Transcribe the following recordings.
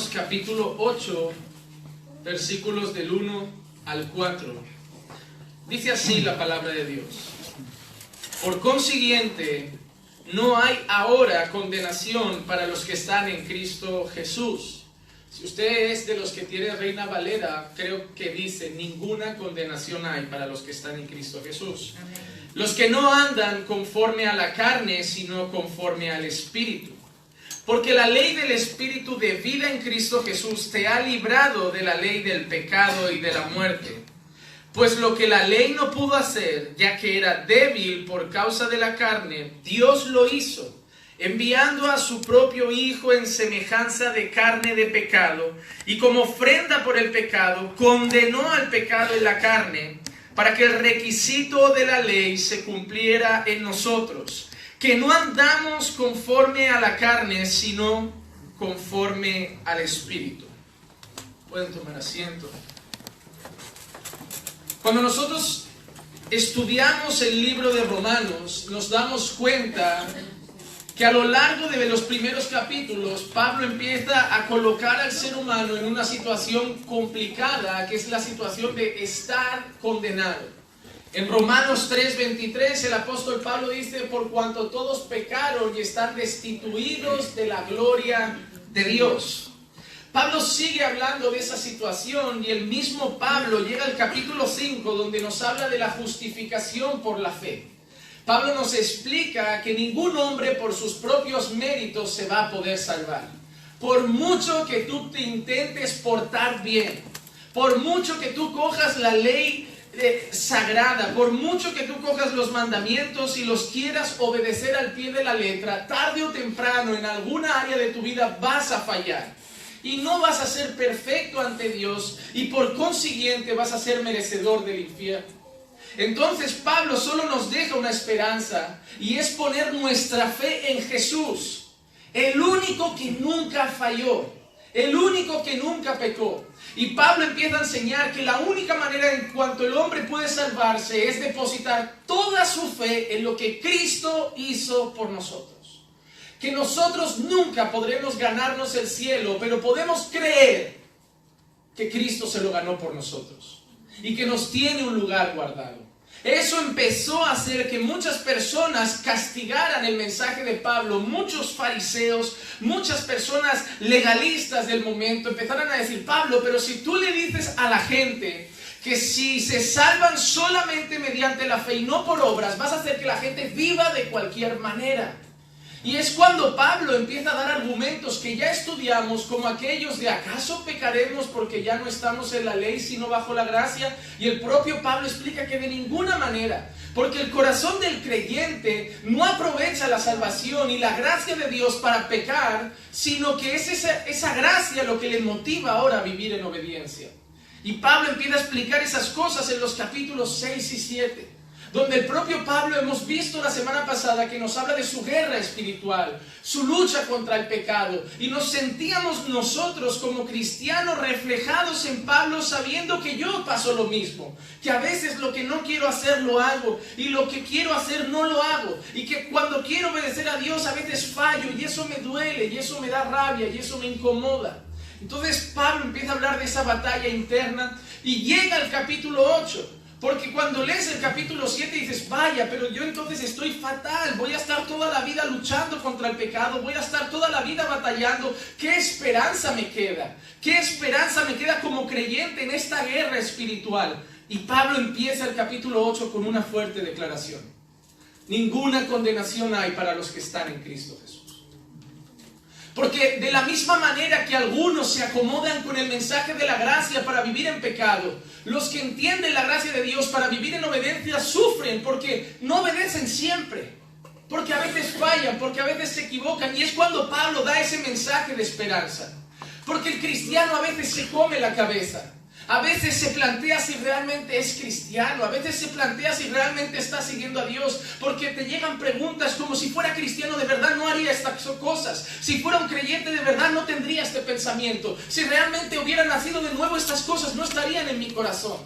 Romanos capítulo 8, versículos del 1 al 4. Dice así la palabra de Dios. Por consiguiente, no hay ahora condenación para los que están en Cristo Jesús. Si usted es de los que tiene Reina Valera, creo que dice, ninguna condenación hay para los que están en Cristo Jesús. Los que no andan conforme a la carne, sino conforme al Espíritu. Porque la ley del Espíritu de vida en Cristo Jesús te ha librado de la ley del pecado y de la muerte. Pues lo que la ley no pudo hacer, ya que era débil por causa de la carne, Dios lo hizo, enviando a su propio Hijo en semejanza de carne de pecado, y como ofrenda por el pecado, condenó al pecado en la carne, para que el requisito de la ley se cumpliera en nosotros, que no andamos conforme a la carne, sino conforme al Espíritu. Pueden tomar asiento. Cuando nosotros estudiamos el libro de Romanos, nos damos cuenta que a lo largo de los primeros capítulos, Pablo empieza a colocar al ser humano en una situación complicada, que es la situación de estar condenado. En Romanos 3:23 el apóstol Pablo dice, por cuanto todos pecaron y están destituidos de la gloria de Dios. Pablo sigue hablando de esa situación y el mismo Pablo llega al capítulo 5 donde nos habla de la justificación por la fe. Pablo nos explica que ningún hombre por sus propios méritos se va a poder salvar. Por mucho que tú te intentes portar bien, por mucho que tú cojas la ley eh, sagrada, por mucho que tú cojas los mandamientos y los quieras obedecer al pie de la letra, tarde o temprano en alguna área de tu vida vas a fallar y no vas a ser perfecto ante Dios y por consiguiente vas a ser merecedor del infierno. Entonces Pablo solo nos deja una esperanza y es poner nuestra fe en Jesús, el único que nunca falló, el único que nunca pecó. Y Pablo empieza a enseñar que la única manera en cuanto el hombre puede salvarse es depositar toda su fe en lo que Cristo hizo por nosotros que nosotros nunca podremos ganarnos el cielo, pero podemos creer que Cristo se lo ganó por nosotros y que nos tiene un lugar guardado. Eso empezó a hacer que muchas personas castigaran el mensaje de Pablo, muchos fariseos, muchas personas legalistas del momento empezaron a decir, Pablo, pero si tú le dices a la gente que si se salvan solamente mediante la fe y no por obras, vas a hacer que la gente viva de cualquier manera. Y es cuando Pablo empieza a dar argumentos que ya estudiamos, como aquellos de acaso pecaremos porque ya no estamos en la ley sino bajo la gracia. Y el propio Pablo explica que de ninguna manera, porque el corazón del creyente no aprovecha la salvación y la gracia de Dios para pecar, sino que es esa, esa gracia lo que le motiva ahora a vivir en obediencia. Y Pablo empieza a explicar esas cosas en los capítulos 6 y 7 donde el propio Pablo hemos visto la semana pasada que nos habla de su guerra espiritual, su lucha contra el pecado, y nos sentíamos nosotros como cristianos reflejados en Pablo sabiendo que yo paso lo mismo, que a veces lo que no quiero hacer lo hago y lo que quiero hacer no lo hago, y que cuando quiero obedecer a Dios a veces fallo y eso me duele y eso me da rabia y eso me incomoda. Entonces Pablo empieza a hablar de esa batalla interna y llega al capítulo 8 porque cuando lees el capítulo 7 dices, vaya, pero yo entonces estoy fatal, voy a estar toda la vida luchando contra el pecado, voy a estar toda la vida batallando, ¿qué esperanza me queda? ¿Qué esperanza me queda como creyente en esta guerra espiritual? Y Pablo empieza el capítulo 8 con una fuerte declaración. Ninguna condenación hay para los que están en Cristo Jesús. Porque de la misma manera que algunos se acomodan con el mensaje de la gracia para vivir en pecado, los que entienden la gracia de Dios para vivir en obediencia sufren porque no obedecen siempre. Porque a veces fallan, porque a veces se equivocan. Y es cuando Pablo da ese mensaje de esperanza. Porque el cristiano a veces se come la cabeza. A veces se plantea si realmente es cristiano, a veces se plantea si realmente está siguiendo a Dios, porque te llegan preguntas como si fuera cristiano de verdad no haría estas cosas, si fuera un creyente de verdad no tendría este pensamiento, si realmente hubiera nacido de nuevo estas cosas no estarían en mi corazón.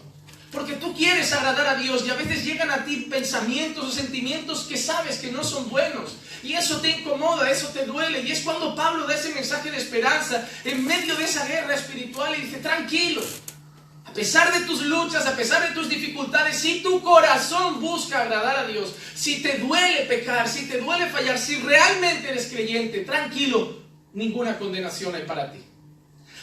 Porque tú quieres agradar a Dios y a veces llegan a ti pensamientos o sentimientos que sabes que no son buenos. Y eso te incomoda, eso te duele. Y es cuando Pablo da ese mensaje de esperanza en medio de esa guerra espiritual y dice, tranquilo. A pesar de tus luchas, a pesar de tus dificultades, si tu corazón busca agradar a Dios, si te duele pecar, si te duele fallar, si realmente eres creyente, tranquilo, ninguna condenación hay para ti.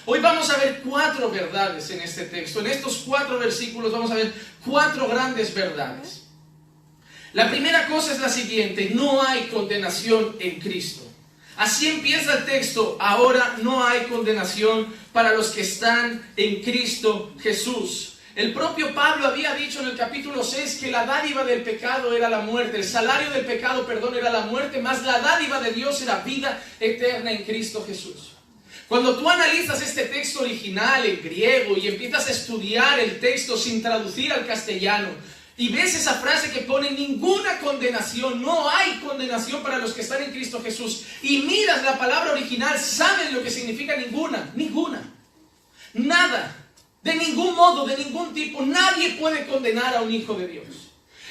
Hoy vamos a ver cuatro verdades en este texto. En estos cuatro versículos vamos a ver cuatro grandes verdades. La primera cosa es la siguiente, no hay condenación en Cristo. Así empieza el texto, ahora no hay condenación para los que están en Cristo Jesús. El propio Pablo había dicho en el capítulo 6 que la dádiva del pecado era la muerte, el salario del pecado, perdón, era la muerte, más la dádiva de Dios era vida eterna en Cristo Jesús. Cuando tú analizas este texto original en griego y empiezas a estudiar el texto sin traducir al castellano, y ves esa frase que pone ninguna condenación, no hay condenación para los que están en Cristo Jesús, y miras la palabra original, sabes lo que significa ninguna, ninguna, nada, de ningún modo, de ningún tipo, nadie puede condenar a un hijo de Dios.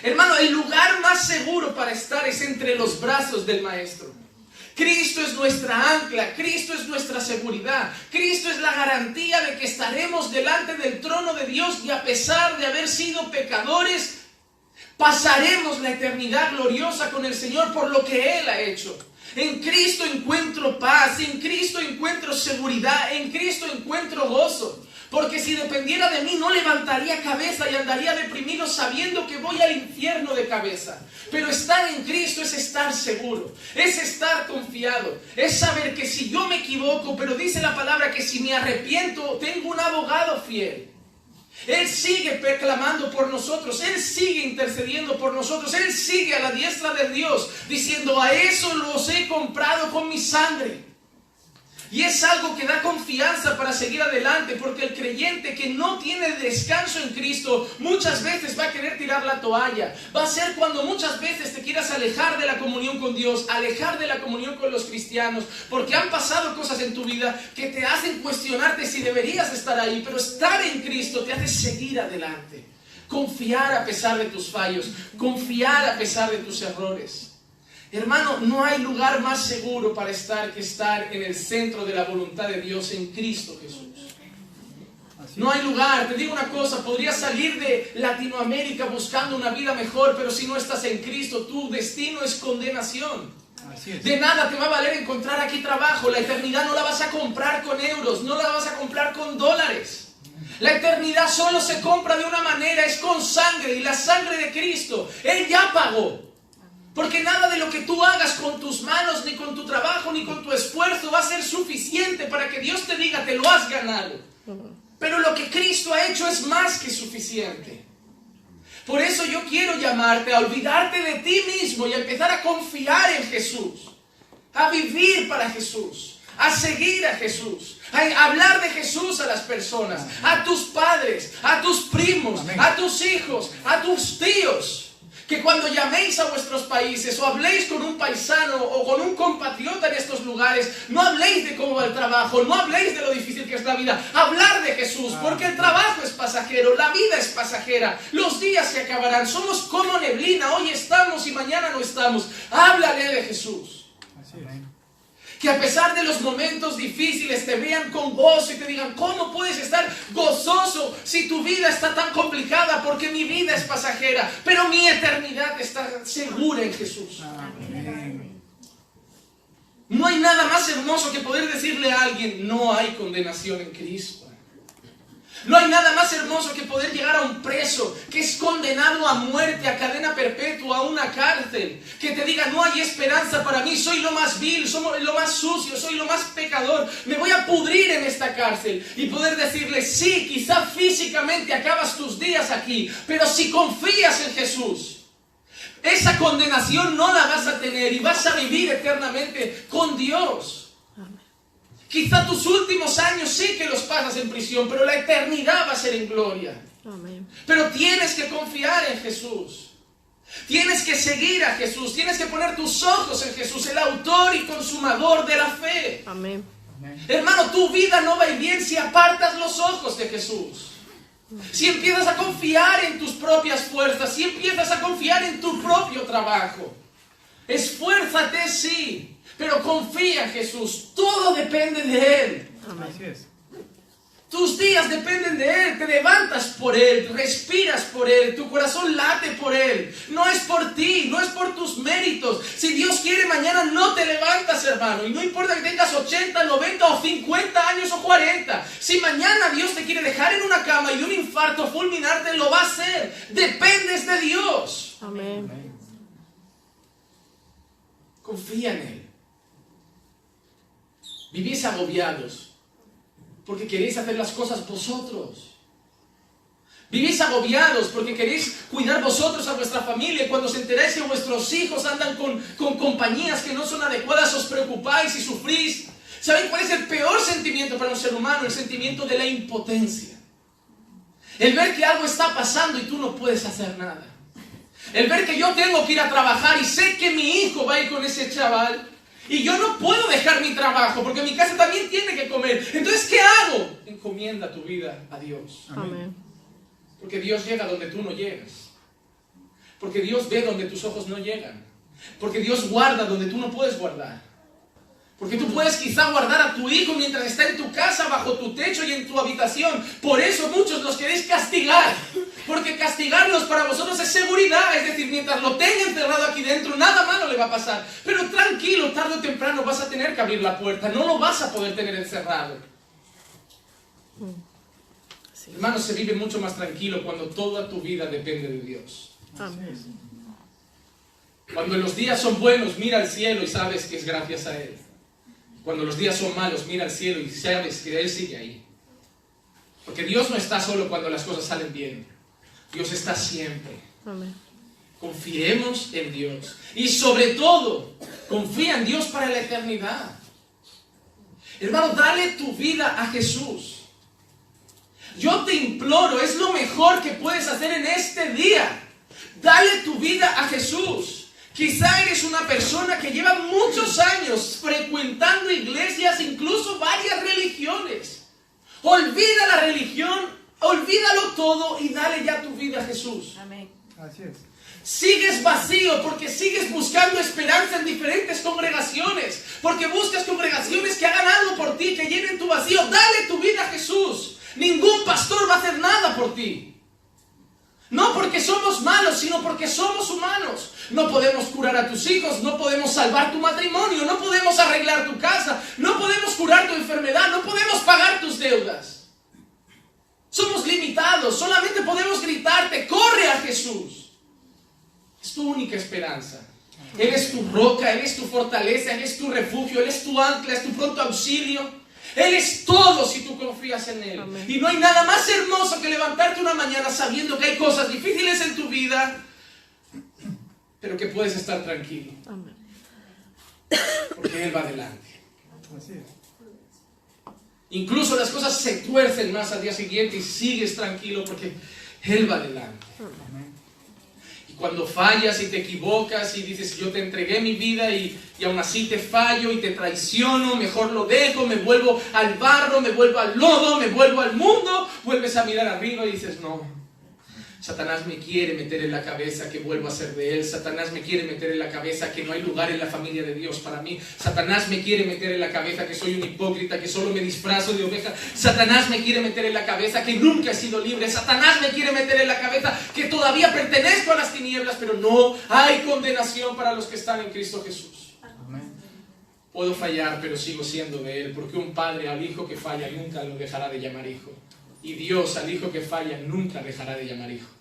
Hermano, el lugar más seguro para estar es entre los brazos del Maestro. Cristo es nuestra ancla, Cristo es nuestra seguridad, Cristo es la garantía de que estaremos delante del trono de Dios y a pesar de haber sido pecadores, pasaremos la eternidad gloriosa con el Señor por lo que Él ha hecho. En Cristo encuentro paz, en Cristo encuentro seguridad, en Cristo encuentro gozo. Porque si dependiera de mí no levantaría cabeza y andaría deprimido sabiendo que voy al infierno de cabeza. Pero estar en Cristo es estar seguro, es estar confiado, es saber que si yo me equivoco, pero dice la palabra que si me arrepiento, tengo un abogado fiel. Él sigue proclamando por nosotros, Él sigue intercediendo por nosotros, Él sigue a la diestra de Dios diciendo, a eso los he comprado con mi sangre. Y es algo que da confianza para seguir adelante, porque el creyente que no tiene descanso en Cristo muchas veces va a querer tirar la toalla. Va a ser cuando muchas veces te quieras alejar de la comunión con Dios, alejar de la comunión con los cristianos, porque han pasado cosas en tu vida que te hacen cuestionarte si deberías estar ahí, pero estar en Cristo te hace seguir adelante. Confiar a pesar de tus fallos, confiar a pesar de tus errores. Hermano, no hay lugar más seguro para estar que estar en el centro de la voluntad de Dios en Cristo Jesús. No hay lugar, te digo una cosa, podrías salir de Latinoamérica buscando una vida mejor, pero si no estás en Cristo, tu destino es condenación. De nada te va a valer encontrar aquí trabajo, la eternidad no la vas a comprar con euros, no la vas a comprar con dólares. La eternidad solo se compra de una manera, es con sangre y la sangre de Cristo. Él ya pagó. Porque nada de lo que tú hagas con tus manos, ni con tu trabajo, ni con tu esfuerzo va a ser suficiente para que Dios te diga, te lo has ganado. Pero lo que Cristo ha hecho es más que suficiente. Por eso yo quiero llamarte a olvidarte de ti mismo y a empezar a confiar en Jesús. A vivir para Jesús. A seguir a Jesús. A hablar de Jesús a las personas. A tus padres. A tus primos. A tus hijos. A tus tíos que cuando llaméis a vuestros países o habléis con un paisano o con un compatriota en estos lugares, no habléis de cómo va el trabajo, no habléis de lo difícil que es la vida, hablar de Jesús, ah. porque el trabajo es pasajero, la vida es pasajera, los días se acabarán, somos como neblina, hoy estamos y mañana no estamos. Háblale de Jesús. Que a pesar de los momentos difíciles te vean con gozo y te digan, ¿cómo puedes estar gozoso si tu vida está tan complicada? Porque mi vida es pasajera, pero mi eternidad está segura en Jesús. No hay nada más hermoso que poder decirle a alguien, no hay condenación en Cristo. No hay nada más hermoso que poder llegar a un preso que es condenado a muerte, a cadena perpetua, a una cárcel. Que te diga, no hay esperanza para mí, soy lo más vil, soy lo más sucio, soy lo más pecador. Me voy a pudrir en esta cárcel. Y poder decirle, sí, quizá físicamente acabas tus días aquí, pero si confías en Jesús, esa condenación no la vas a tener y vas a vivir eternamente con Dios. Quizá tus últimos años sí que los pasas en prisión, pero la eternidad va a ser en gloria. Pero tienes que confiar en Jesús. Tienes que seguir a Jesús. Tienes que poner tus ojos en Jesús, el autor y consumador de la fe. Amén. Hermano, tu vida no va a ir bien si apartas los ojos de Jesús. Si empiezas a confiar en tus propias fuerzas, si empiezas a confiar en tu propio trabajo, esfuérzate sí, pero confía en Jesús. Todo depende de Él. Así es. Tus días dependen de Él, te levantas por Él, respiras por Él, tu corazón late por Él. No es por ti, no es por tus méritos. Si Dios quiere, mañana no te levantas, hermano. Y no importa que tengas 80, 90 o 50 años o 40. Si mañana Dios te quiere dejar en una cama y un infarto fulminarte, lo va a hacer. Dependes de Dios. Amén. Confía en Él. Vivís agobiados porque queréis hacer las cosas vosotros. Vivís agobiados porque queréis cuidar vosotros a vuestra familia cuando os enteráis que vuestros hijos andan con, con compañías que no son adecuadas, os preocupáis y sufrís. ¿Saben cuál es el peor sentimiento para un ser humano? El sentimiento de la impotencia. El ver que algo está pasando y tú no puedes hacer nada. El ver que yo tengo que ir a trabajar y sé que mi hijo va a ir con ese chaval y yo no puedo dejar mi trabajo porque mi casa también tiene que comer. Entonces, ¿qué hago? Encomienda tu vida a Dios. Amén. Porque Dios llega donde tú no llegas. Porque Dios ve donde tus ojos no llegan. Porque Dios guarda donde tú no puedes guardar. Porque tú puedes quizá guardar a tu hijo mientras está en tu casa, bajo tu techo y en tu habitación. Por eso muchos los queréis castigar. Porque castigarlos para vosotros es seguridad. Es decir, mientras lo tenga encerrado aquí dentro, nada malo le va a pasar. Pero tranquilo, tarde o temprano vas a tener que abrir la puerta. No lo vas a poder tener encerrado. Sí. Hermanos, se vive mucho más tranquilo cuando toda tu vida depende de Dios. Amén. Cuando los días son buenos, mira al cielo y sabes que es gracias a Él. Cuando los días son malos, mira al cielo y sabes que Él sigue ahí. Porque Dios no está solo cuando las cosas salen bien. Dios está siempre. Amén. Confiemos en Dios. Y sobre todo, confía en Dios para la eternidad. Hermano, dale tu vida a Jesús. Yo te imploro, es lo mejor que puedes hacer en este día. Dale tu vida a Jesús. Quizá eres una persona que lleva muchos años frecuentando iglesias, incluso varias religiones. Olvida la religión, olvídalo todo y dale ya tu vida a Jesús. Amén. Así es. Sigues vacío porque sigues buscando esperanza en diferentes congregaciones, porque buscas congregaciones que hagan algo por ti, que llenen tu vacío. Dale tu vida a Jesús. Ningún pastor va a hacer nada por ti. No porque somos malos, sino porque somos humanos. No podemos curar a tus hijos, no podemos salvar tu matrimonio, no podemos arreglar tu casa, no podemos curar tu enfermedad, no podemos pagar tus deudas. Somos limitados, solamente podemos gritarte, corre a Jesús. Es tu única esperanza. Él es tu roca, Él es tu fortaleza, Él es tu refugio, Él es tu ancla, es tu pronto auxilio. Él es todo si tú confías en Él. Amén. Y no hay nada más hermoso que levantarte una mañana sabiendo que hay cosas difíciles en tu vida, pero que puedes estar tranquilo, Amén. porque Él va adelante. Así es. Incluso las cosas se tuercen más al día siguiente y sigues tranquilo porque Él va adelante. Amén. Cuando fallas y te equivocas y dices, yo te entregué mi vida y, y aún así te fallo y te traiciono, mejor lo dejo, me vuelvo al barro, me vuelvo al lodo, me vuelvo al mundo, vuelves a mirar arriba y dices, no. Satanás me quiere meter en la cabeza que vuelvo a ser de él. Satanás me quiere meter en la cabeza que no hay lugar en la familia de Dios para mí. Satanás me quiere meter en la cabeza que soy un hipócrita, que solo me disfrazo de oveja. Satanás me quiere meter en la cabeza que nunca he sido libre. Satanás me quiere meter en la cabeza que todavía pertenezco a las tinieblas, pero no hay condenación para los que están en Cristo Jesús. Amén. Puedo fallar, pero sigo siendo de Él, porque un padre al hijo que falla nunca lo dejará de llamar hijo. Y Dios al hijo que falla nunca dejará de llamar hijo.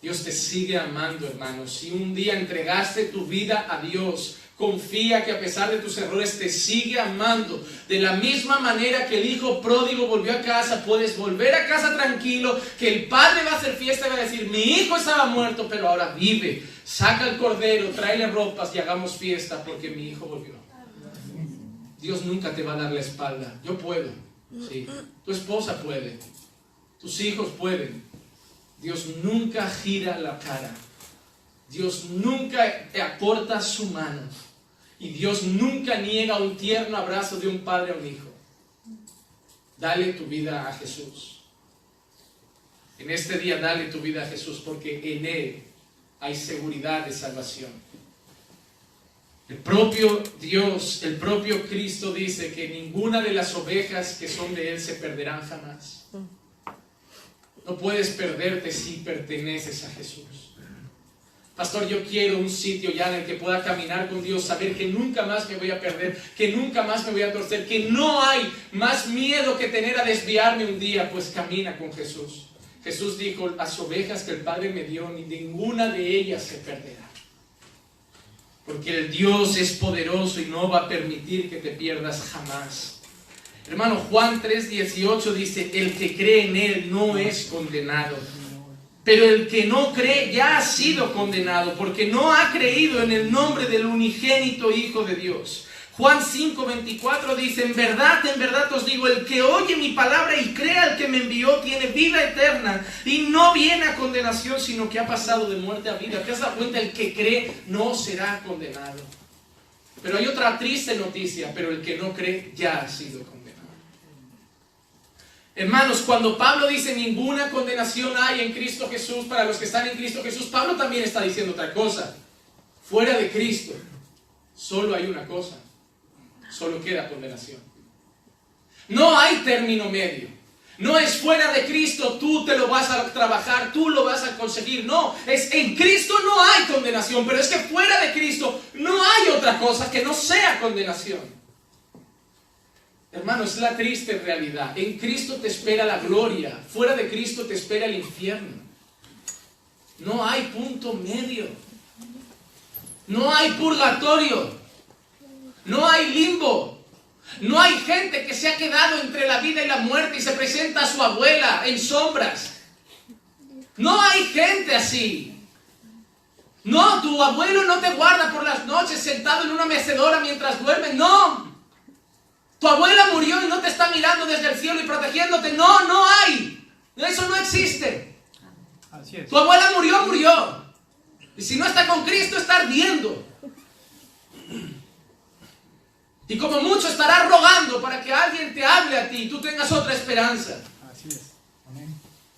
Dios te sigue amando, hermano. Si un día entregaste tu vida a Dios, confía que a pesar de tus errores te sigue amando. De la misma manera que el hijo pródigo volvió a casa, puedes volver a casa tranquilo, que el padre va a hacer fiesta y va a decir, mi hijo estaba muerto, pero ahora vive. Saca el cordero, tráele ropas y hagamos fiesta porque mi hijo volvió. Dios nunca te va a dar la espalda. Yo puedo. Sí. Tu esposa puede. Tus hijos pueden. Dios nunca gira la cara. Dios nunca acorta su mano. Y Dios nunca niega un tierno abrazo de un padre a un hijo. Dale tu vida a Jesús. En este día dale tu vida a Jesús porque en Él hay seguridad de salvación. El propio Dios, el propio Cristo dice que ninguna de las ovejas que son de Él se perderán jamás. No puedes perderte si perteneces a Jesús. Pastor, yo quiero un sitio ya en el que pueda caminar con Dios, saber que nunca más me voy a perder, que nunca más me voy a torcer, que no hay más miedo que tener a desviarme un día, pues camina con Jesús. Jesús dijo, las ovejas que el Padre me dio, ni ninguna de ellas se perderá. Porque el Dios es poderoso y no va a permitir que te pierdas jamás. Hermano, Juan 3:18 dice, el que cree en Él no es condenado pero el que no cree ya ha sido condenado porque no ha creído en el nombre del unigénito Hijo de Dios. Juan 5:24 dice, en verdad, en verdad os digo, el que oye mi palabra y crea al que me envió tiene vida eterna y no viene a condenación, sino que ha pasado de muerte a vida. ¿Te has dado cuenta? El que cree no será condenado. Pero hay otra triste noticia, pero el que no cree ya ha sido condenado. Hermanos, cuando Pablo dice ninguna condenación hay en Cristo Jesús para los que están en Cristo Jesús, Pablo también está diciendo otra cosa. Fuera de Cristo, solo hay una cosa. Solo queda condenación. No hay término medio. No es fuera de Cristo, tú te lo vas a trabajar, tú lo vas a conseguir. No, es en Cristo no hay condenación, pero es que fuera de Cristo no hay otra cosa que no sea condenación. Hermano, es la triste realidad. En Cristo te espera la gloria. Fuera de Cristo te espera el infierno. No hay punto medio. No hay purgatorio. No hay limbo. No hay gente que se ha quedado entre la vida y la muerte y se presenta a su abuela en sombras. No hay gente así. No, tu abuelo no te guarda por las noches sentado en una mecedora mientras duerme. No. Tu abuela murió y no te está mirando desde el cielo y protegiéndote. No, no hay. Eso no existe. Tu abuela murió, murió. Y si no está con Cristo, está ardiendo. Y como mucho estará rogando para que alguien te hable a ti y tú tengas otra esperanza. Así es.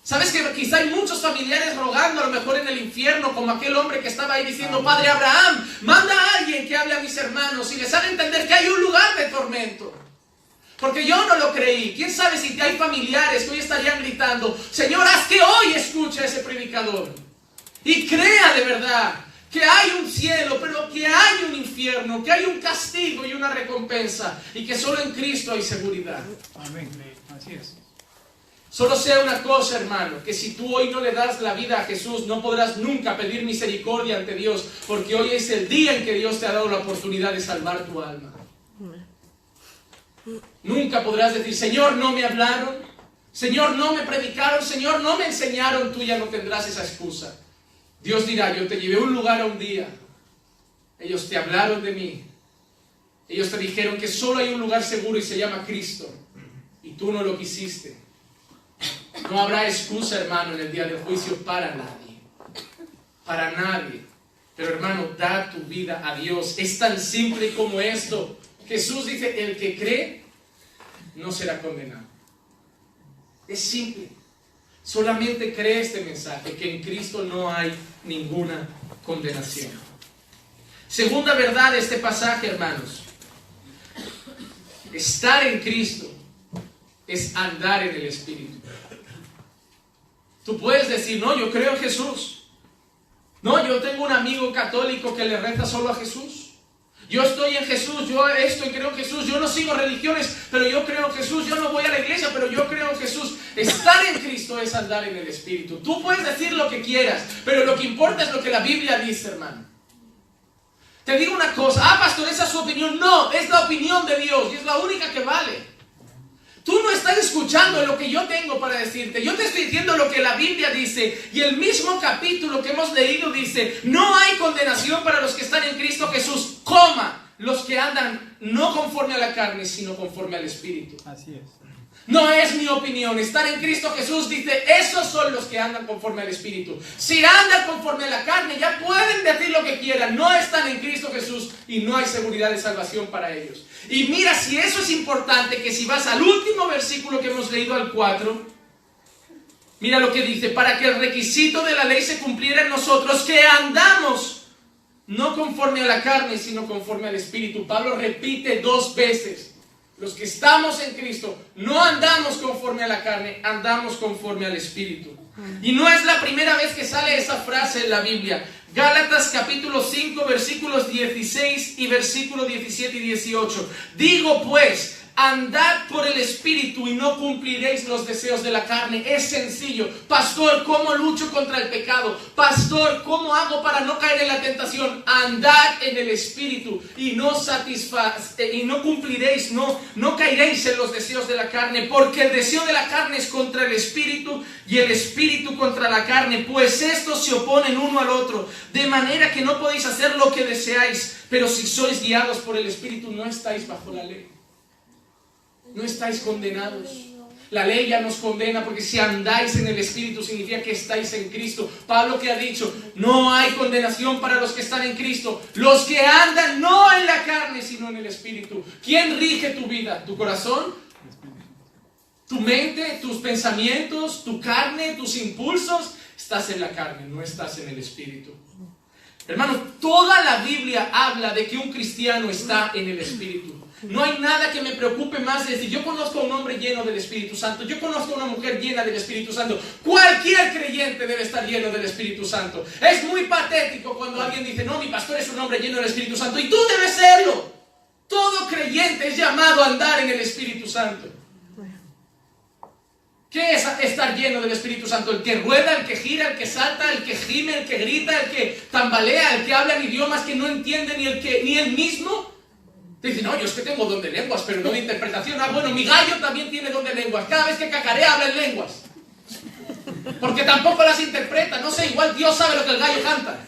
Sabes que quizá hay muchos familiares rogando a lo mejor en el infierno, como aquel hombre que estaba ahí diciendo, Padre Abraham, manda a alguien que hable a mis hermanos y les haga entender que hay un lugar de tormento. Porque yo no lo creí. ¿Quién sabe si hay familiares que hoy estarían gritando, Señor, haz que hoy escuche a ese predicador? Y crea de verdad que hay un cielo, pero que hay un infierno, que hay un castigo y una recompensa, y que solo en Cristo hay seguridad. Amén. Así es. Solo sea una cosa, hermano, que si tú hoy no le das la vida a Jesús, no podrás nunca pedir misericordia ante Dios, porque hoy es el día en que Dios te ha dado la oportunidad de salvar tu alma. Nunca podrás decir, Señor, no me hablaron, Señor, no me predicaron, Señor, no me enseñaron, tú ya no tendrás esa excusa. Dios dirá, yo te llevé a un lugar a un día, ellos te hablaron de mí, ellos te dijeron que solo hay un lugar seguro y se llama Cristo, y tú no lo quisiste. No habrá excusa, hermano, en el día del juicio para nadie, para nadie. Pero hermano, da tu vida a Dios. Es tan simple como esto. Jesús dice, el que cree no será condenado. Es simple. Solamente cree este mensaje, que en Cristo no hay ninguna condenación. Segunda verdad de este pasaje, hermanos. Estar en Cristo es andar en el Espíritu. Tú puedes decir, no, yo creo en Jesús. No, yo tengo un amigo católico que le reza solo a Jesús. Yo estoy en Jesús, yo estoy, creo en Jesús, yo no sigo religiones, pero yo creo en Jesús, yo no voy a la iglesia, pero yo creo en Jesús. Estar en Cristo es andar en el Espíritu. Tú puedes decir lo que quieras, pero lo que importa es lo que la Biblia dice, hermano. Te digo una cosa, ah, pastor, esa es su opinión. No, es la opinión de Dios y es la única que vale. Tú no estás escuchando lo que yo tengo para decirte. Yo te estoy diciendo lo que la Biblia dice. Y el mismo capítulo que hemos leído dice, no hay condenación para los que están en Cristo Jesús, coma, los que andan no conforme a la carne, sino conforme al Espíritu. Así es. No es mi opinión. Estar en Cristo Jesús dice, esos son los que andan conforme al Espíritu. Si andan conforme a la carne, ya pueden decir lo que quieran. No están en Cristo Jesús y no hay seguridad de salvación para ellos. Y mira, si eso es importante, que si vas al último versículo que hemos leído al 4, Mira lo que dice, para que el requisito de la ley se cumpliera en nosotros, que andamos no conforme a la carne, sino conforme al Espíritu. Pablo repite dos veces, los que estamos en Cristo, no andamos conforme a la carne, andamos conforme al Espíritu. Y no es la primera vez que sale esa frase en la Biblia. Gálatas capítulo 5 versículos 16 y versículo 17 y 18. Digo pues, andad por el Espíritu y no cumpliréis los deseos de la carne. Es sencillo. Pastor, ¿cómo lucho contra el pecado? Pastor, ¿cómo hago para no caer en la tentación? Andad en el Espíritu y no eh, y no cumpliréis, no, no caeréis en los deseos de la carne, porque el deseo de la carne es contra el Espíritu y el Espíritu contra la carne, pues estos se oponen uno al otro, de manera que no podéis hacer lo que deseáis, pero si sois guiados por el Espíritu no estáis bajo la ley no estáis condenados. La ley ya nos condena porque si andáis en el Espíritu significa que estáis en Cristo. Pablo que ha dicho, no hay condenación para los que están en Cristo. Los que andan no en la carne, sino en el Espíritu. ¿Quién rige tu vida? ¿Tu corazón? ¿Tu mente? ¿Tus pensamientos? ¿Tu carne? ¿Tus impulsos? Estás en la carne, no estás en el Espíritu. Hermanos, toda la Biblia habla de que un cristiano está en el Espíritu. No hay nada que me preocupe más de decir, yo conozco a un hombre lleno del Espíritu Santo, yo conozco a una mujer llena del Espíritu Santo. Cualquier creyente debe estar lleno del Espíritu Santo. Es muy patético cuando alguien dice, no, mi pastor es un hombre lleno del Espíritu Santo y tú debes serlo. Todo creyente es llamado a andar en el Espíritu Santo. ¿Qué es estar lleno del Espíritu Santo? El que rueda, el que gira, el que salta, el que gime, el que grita, el que tambalea, el que habla en idiomas que no entiende ni el que ni él mismo. Dice, no, yo es que tengo don de lenguas, pero no de interpretación. Ah, bueno, mi gallo también tiene don de lenguas. Cada vez que cacarea habla en lenguas. Porque tampoco las interpreta. No sé, igual Dios sabe lo que el gallo canta.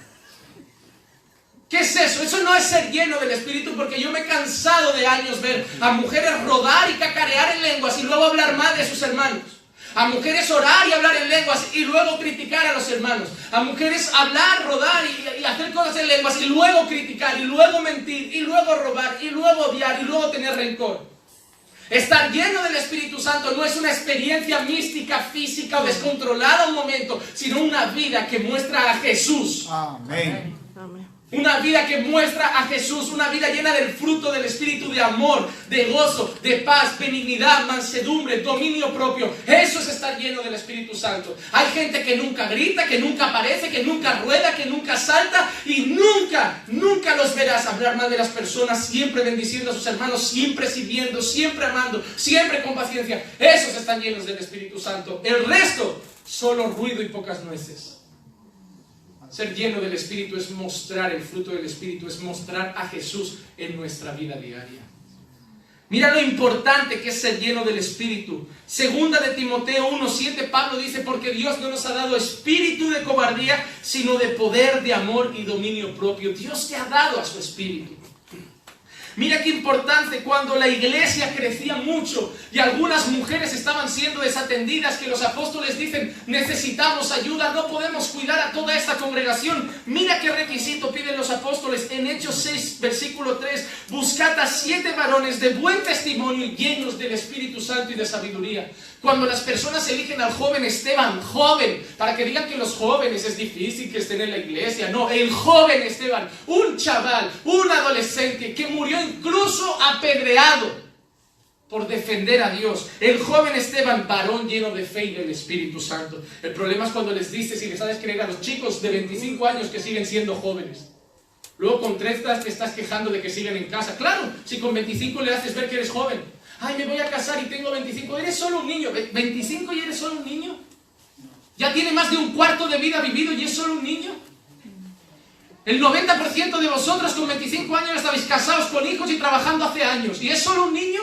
¿Qué es eso? Eso no es ser lleno del Espíritu porque yo me he cansado de años ver a mujeres rodar y cacarear en lenguas y luego hablar mal de sus hermanos. A mujeres orar y hablar en lenguas y luego criticar a los hermanos. A mujeres hablar, rodar y, hacer cosas en lenguas y luego criticar y luego mentir y luego robar y luego odiar y luego tener rencor. Estar lleno del Espíritu Santo no es una experiencia mística, física o descontrolada un momento, sino una vida que muestra a Jesús. Amén. Una vida que muestra a Jesús, una vida llena del fruto del Espíritu de amor, de gozo, de paz, benignidad, mansedumbre, dominio propio. Eso es estar lleno del Espíritu Santo. Hay gente que nunca grita, que nunca aparece, que nunca rueda, que nunca salta y nunca, nunca los verás hablar mal de las personas, siempre bendiciendo a sus hermanos, siempre sirviendo, siempre amando, siempre con paciencia. Esos están llenos del Espíritu Santo. El resto, solo ruido y pocas nueces. Ser lleno del Espíritu es mostrar el fruto del Espíritu, es mostrar a Jesús en nuestra vida diaria. Mira lo importante que es ser lleno del Espíritu. Segunda de Timoteo 1.7, Pablo dice, porque Dios no nos ha dado espíritu de cobardía, sino de poder, de amor y dominio propio. Dios te ha dado a su espíritu. Mira qué importante cuando la iglesia crecía mucho y algunas mujeres estaban siendo desatendidas, que los apóstoles dicen, necesitamos ayuda, no podemos cuidar a toda esta congregación. Mira qué requisito piden los apóstoles en Hechos 6, versículo 3, buscad a siete varones de buen testimonio y llenos del Espíritu Santo y de sabiduría. Cuando las personas eligen al joven Esteban, joven, para que digan que los jóvenes es difícil que estén en la iglesia. No, el joven Esteban, un chaval, un adolescente que murió incluso apedreado por defender a Dios. El joven Esteban, varón lleno de fe y del Espíritu Santo. El problema es cuando les dices y les haces creer a los chicos de 25 años que siguen siendo jóvenes. Luego con 30 te estás quejando de que siguen en casa. Claro, si con 25 le haces ver que eres joven. Ay, me voy a casar y tengo 25. Eres solo un niño. ¿25 y eres solo un niño? Ya tiene más de un cuarto de vida vivido y es solo un niño. El 90% de vosotros con 25 años estabais casados con hijos y trabajando hace años. ¿Y es solo un niño?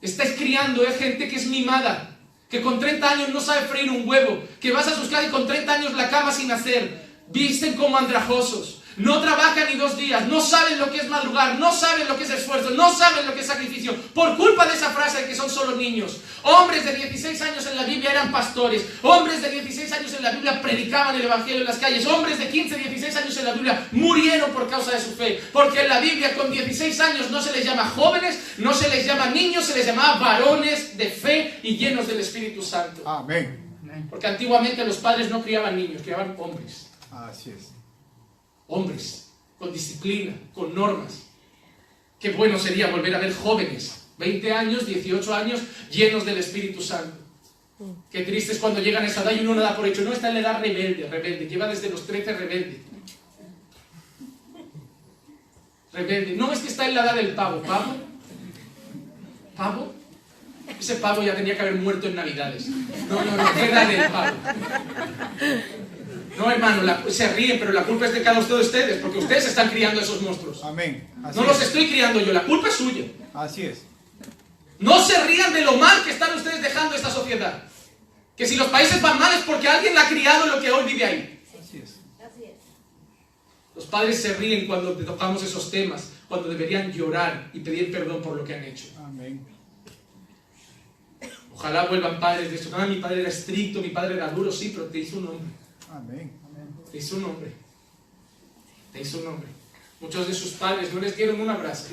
Estáis criando, es gente que es mimada, que con 30 años no sabe freír un huevo, que vas a sus casas y con 30 años la cama sin hacer, visten como andrajosos. No trabajan ni dos días, no saben lo que es madrugar, no saben lo que es esfuerzo, no saben lo que es sacrificio, por culpa de esa frase de que son solo niños. Hombres de 16 años en la Biblia eran pastores, hombres de 16 años en la Biblia predicaban el Evangelio en las calles, hombres de 15, 16 años en la Biblia murieron por causa de su fe, porque en la Biblia con 16 años no se les llama jóvenes, no se les llama niños, se les llama varones de fe y llenos del Espíritu Santo. Amén. Porque antiguamente los padres no criaban niños, criaban hombres. Así es. Hombres, con disciplina, con normas. Qué bueno sería volver a ver jóvenes, 20 años, 18 años, llenos del Espíritu Santo. Qué triste es cuando llegan a esa edad y uno no da por hecho. No está en la edad rebelde, rebelde. Lleva desde los 13 rebelde. Rebelde. No es que está en la edad del pavo. ¿Pavo? ¿Pavo? Ese pavo ya tenía que haber muerto en Navidades. No, no, no. ¿Qué edad del pavo? No, hermano, la- se ríen, pero la culpa es de cada uno de ustedes, porque ustedes están criando a esos monstruos. Amén. Así No los es. estoy criando yo, la culpa es suya. Así es. No se rían de lo mal que están ustedes dejando esta sociedad. Que si los países van mal es porque alguien la ha criado lo que hoy vive ahí. Así es. Los padres se ríen cuando tocamos esos temas, cuando deberían llorar y pedir perdón por lo que han hecho. Amén. Ojalá vuelvan padres de esto. No, mi padre era estricto, mi padre era duro, sí, pero te hizo un hombre. Amén. Te hizo un hombre. Te hizo un hombre. Muchos de sus padres no les dieron un abrazo,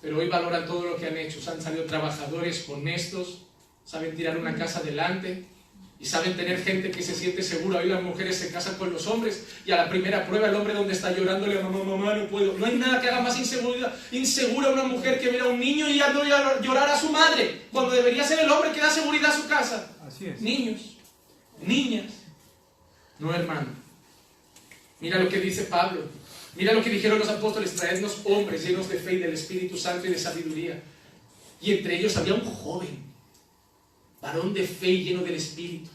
pero hoy valoran todo lo que han hecho. Han salido trabajadores, honestos, saben tirar una casa adelante y saben tener gente que se siente segura. Hoy las mujeres se casan con los hombres y a la primera prueba el hombre donde está llorándole a mamá, mamá, no puedo. No hay nada que haga más inseguridad, insegura a una mujer que ver a un niño y a llorar a su madre, cuando debería ser el hombre que da seguridad a su casa. Así es. Niños, niñas, no hermano. Mira lo que dice Pablo. Mira lo que dijeron los apóstoles, traednos hombres llenos de fe y del Espíritu Santo y de sabiduría. Y entre ellos había un joven, varón de fe y lleno del Espíritu.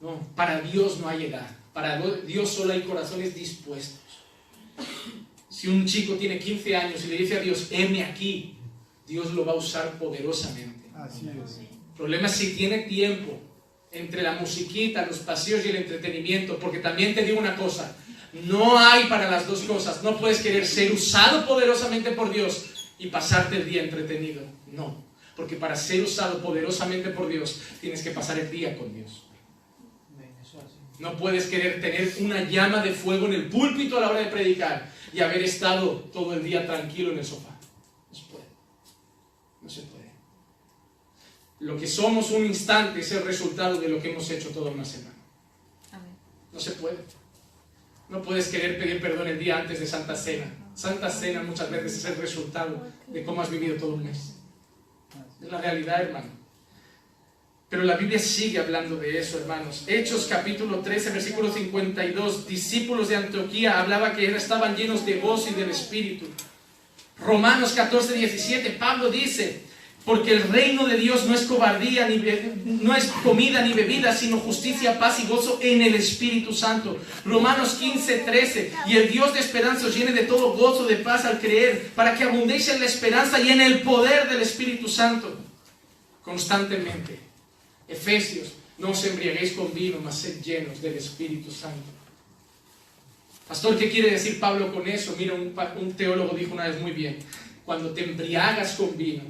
No, para Dios no hay edad. Para Dios solo hay corazones dispuestos. Si un chico tiene 15 años y le dice a Dios, heme aquí, Dios lo va a usar poderosamente. Así es. El problema es si tiene tiempo entre la musiquita, los paseos y el entretenimiento, porque también te digo una cosa, no hay para las dos cosas, no puedes querer ser usado poderosamente por Dios y pasarte el día entretenido, no, porque para ser usado poderosamente por Dios tienes que pasar el día con Dios. No puedes querer tener una llama de fuego en el púlpito a la hora de predicar y haber estado todo el día tranquilo en el sofá. No se puede. No se puede. Lo que somos un instante es el resultado de lo que hemos hecho toda una semana. No se puede. No puedes querer pedir perdón el día antes de Santa Cena. Santa Cena muchas veces es el resultado de cómo has vivido todo un mes. Es la realidad, hermano. Pero la Biblia sigue hablando de eso, hermanos. Hechos capítulo 13, versículo 52. Discípulos de Antioquía hablaba que estaban llenos de gozo y del Espíritu. Romanos 14, 17. Pablo dice, porque el reino de Dios no es cobardía, ni no es comida ni bebida, sino justicia, paz y gozo en el Espíritu Santo. Romanos 15, 13. Y el Dios de esperanza os llene de todo gozo, de paz al creer, para que abundéis en la esperanza y en el poder del Espíritu Santo. Constantemente. Efesios, no os embriaguéis con vino, mas sed llenos del Espíritu Santo. Pastor, ¿qué quiere decir Pablo con eso? Mira, un, un teólogo dijo una vez muy bien, cuando te embriagas con vino,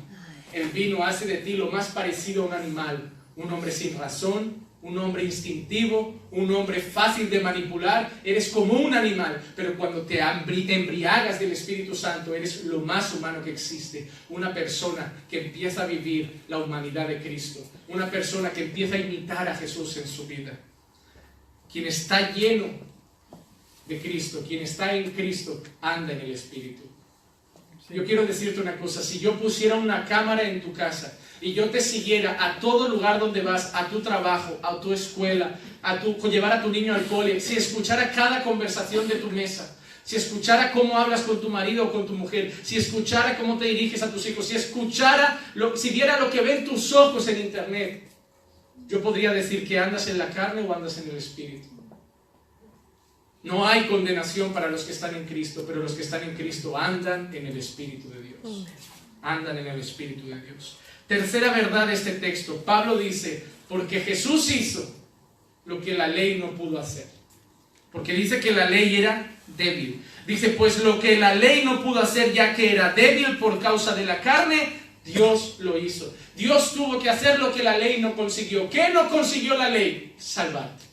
el vino hace de ti lo más parecido a un animal, un hombre sin razón, un hombre instintivo, un hombre fácil de manipular, eres como un animal, pero cuando te embriagas del Espíritu Santo, eres lo más humano que existe, una persona que empieza a vivir la humanidad de Cristo, una persona que empieza a imitar a Jesús en su vida. Quien está lleno de Cristo, quien está en Cristo, anda en el Espíritu. Yo quiero decirte una cosa, si yo pusiera una cámara en tu casa y yo te siguiera a todo lugar donde vas, a tu trabajo, a tu escuela, a tu, llevar a tu niño al cole, si escuchara cada conversación de tu mesa, si escuchara cómo hablas con tu marido o con tu mujer, si escuchara cómo te diriges a tus hijos, si escuchara, lo, si viera lo que ven tus ojos en internet, yo podría decir que andas en la carne o andas en el espíritu. No hay condenación para los que están en Cristo, pero los que están en Cristo andan en el Espíritu de Dios. Andan en el Espíritu de Dios. Tercera verdad de este texto. Pablo dice, porque Jesús hizo lo que la ley no pudo hacer. Porque dice que la ley era débil. Dice, pues lo que la ley no pudo hacer ya que era débil por causa de la carne, Dios lo hizo. Dios tuvo que hacer lo que la ley no consiguió. ¿Qué no consiguió la ley? Salvarte.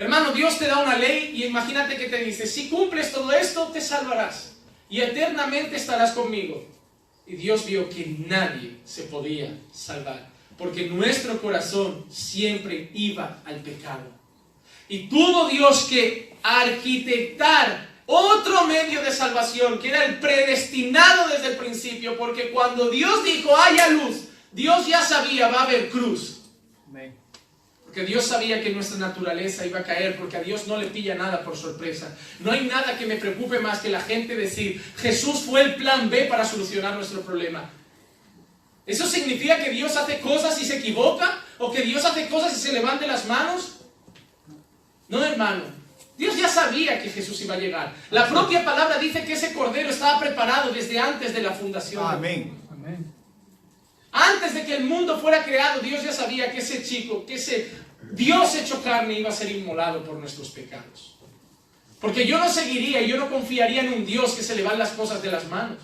Hermano, Dios te da una ley y imagínate que te dice, si cumples todo esto, te salvarás y eternamente estarás conmigo. Y Dios vio que nadie se podía salvar. porque nuestro corazón siempre iba al pecado. Y tuvo Dios que arquitectar otro medio de salvación, que era el predestinado desde el principio, porque cuando Dios dijo, haya luz, Dios ya sabía, va a haber cruz. Amén. Porque Dios sabía que nuestra naturaleza iba a caer, porque a Dios no le pilla nada por sorpresa. No hay nada que me preocupe más que la gente decir, Jesús fue el plan B para solucionar nuestro problema. ¿Eso significa que Dios hace cosas y se equivoca? ¿O que Dios hace cosas y se levante las manos? No, hermano. Dios ya sabía que Jesús iba a llegar. La propia palabra dice que ese cordero estaba preparado desde antes de la fundación. Amén. Antes de que el mundo fuera creado, Dios ya sabía que ese chico, que ese Dios hecho carne iba a ser inmolado por nuestros pecados. Porque yo no seguiría y yo no confiaría en un Dios que se le van las cosas de las manos.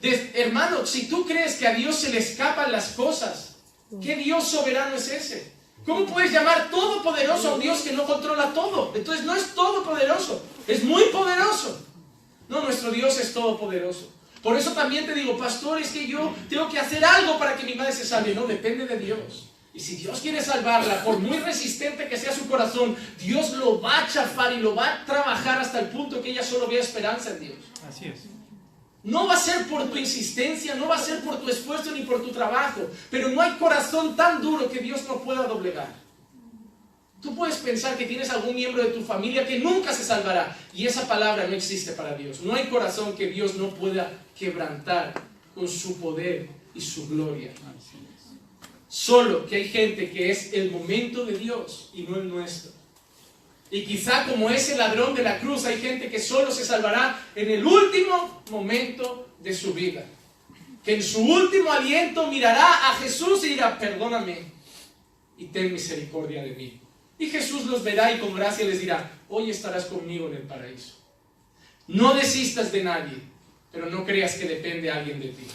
Hermano, si tú crees que a Dios se le escapan las cosas, ¿qué Dios soberano es ese? ¿Cómo puedes llamar todopoderoso a un Dios que no controla todo? Entonces no es todopoderoso, es muy poderoso. No, nuestro Dios es todopoderoso. Por eso también te digo, pastor, es que yo tengo que hacer algo para que mi madre se salve. No, depende de Dios. Y si Dios quiere salvarla, por muy resistente que sea su corazón, Dios lo va a chafar y lo va a trabajar hasta el punto que ella solo vea esperanza en Dios. Así es. No va a ser por tu insistencia, no va a ser por tu esfuerzo ni por tu trabajo, pero no hay corazón tan duro que Dios no pueda doblegar. Tú puedes pensar que tienes algún miembro de tu familia que nunca se salvará y esa palabra no existe para Dios. No hay corazón que Dios no pueda quebrantar con su poder y su gloria. Solo que hay gente que es el momento de Dios y no el nuestro. Y quizá como ese ladrón de la cruz hay gente que solo se salvará en el último momento de su vida. Que en su último aliento mirará a Jesús y dirá, perdóname y ten misericordia de mí. Y Jesús los verá y con gracia les dirá, hoy estarás conmigo en el paraíso. No desistas de nadie, pero no creas que depende alguien de ti.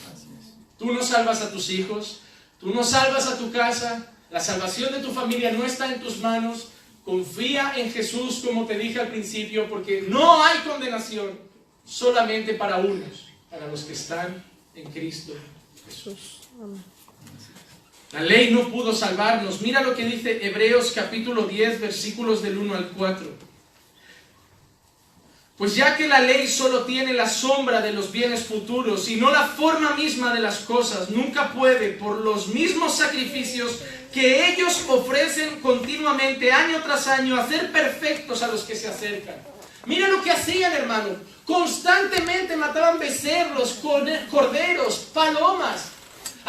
Tú no salvas a tus hijos, tú no salvas a tu casa, la salvación de tu familia no está en tus manos. Confía en Jesús, como te dije al principio, porque no hay condenación solamente para unos, para los que están en Cristo Jesús. La ley no pudo salvarnos. Mira lo que dice Hebreos capítulo 10, versículos del 1 al 4. Pues ya que la ley solo tiene la sombra de los bienes futuros y no la forma misma de las cosas, nunca puede, por los mismos sacrificios que ellos ofrecen continuamente año tras año, hacer perfectos a los que se acercan. Mira lo que hacían, hermano. Constantemente mataban becerros, corde- corderos, palomas.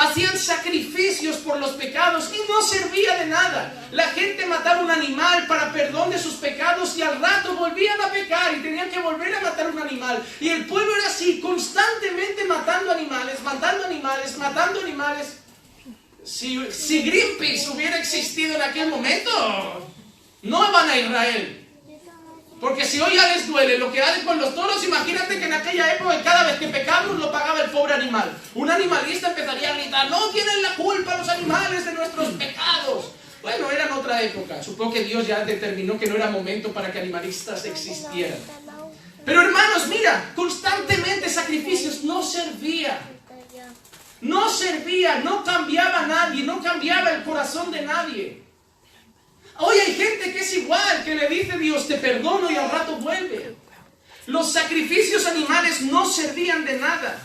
Hacían sacrificios por los pecados y no servía de nada. La gente mataba un animal para perdón de sus pecados y al rato volvían a pecar y tenían que volver a matar un animal. Y el pueblo era así, constantemente matando animales, matando animales, matando animales. Si, si Greenpeace hubiera existido en aquel momento, no van a Israel. Porque si hoy ya les duele lo que hacen con los toros, imagínate que en aquella época cada vez que pecamos lo pagaba el pobre animal. Un animalista empezaría a gritar, no tienen la culpa los animales de nuestros pecados. Bueno, era en otra época. Supongo que Dios ya determinó que no era momento para que animalistas existieran. Pero hermanos, mira, constantemente sacrificios no servía. No servía, no cambiaba a nadie, no cambiaba el corazón de nadie. Hoy hay gente que es igual, que le dice Dios, te perdono y al rato vuelve. Los sacrificios animales no servían de nada.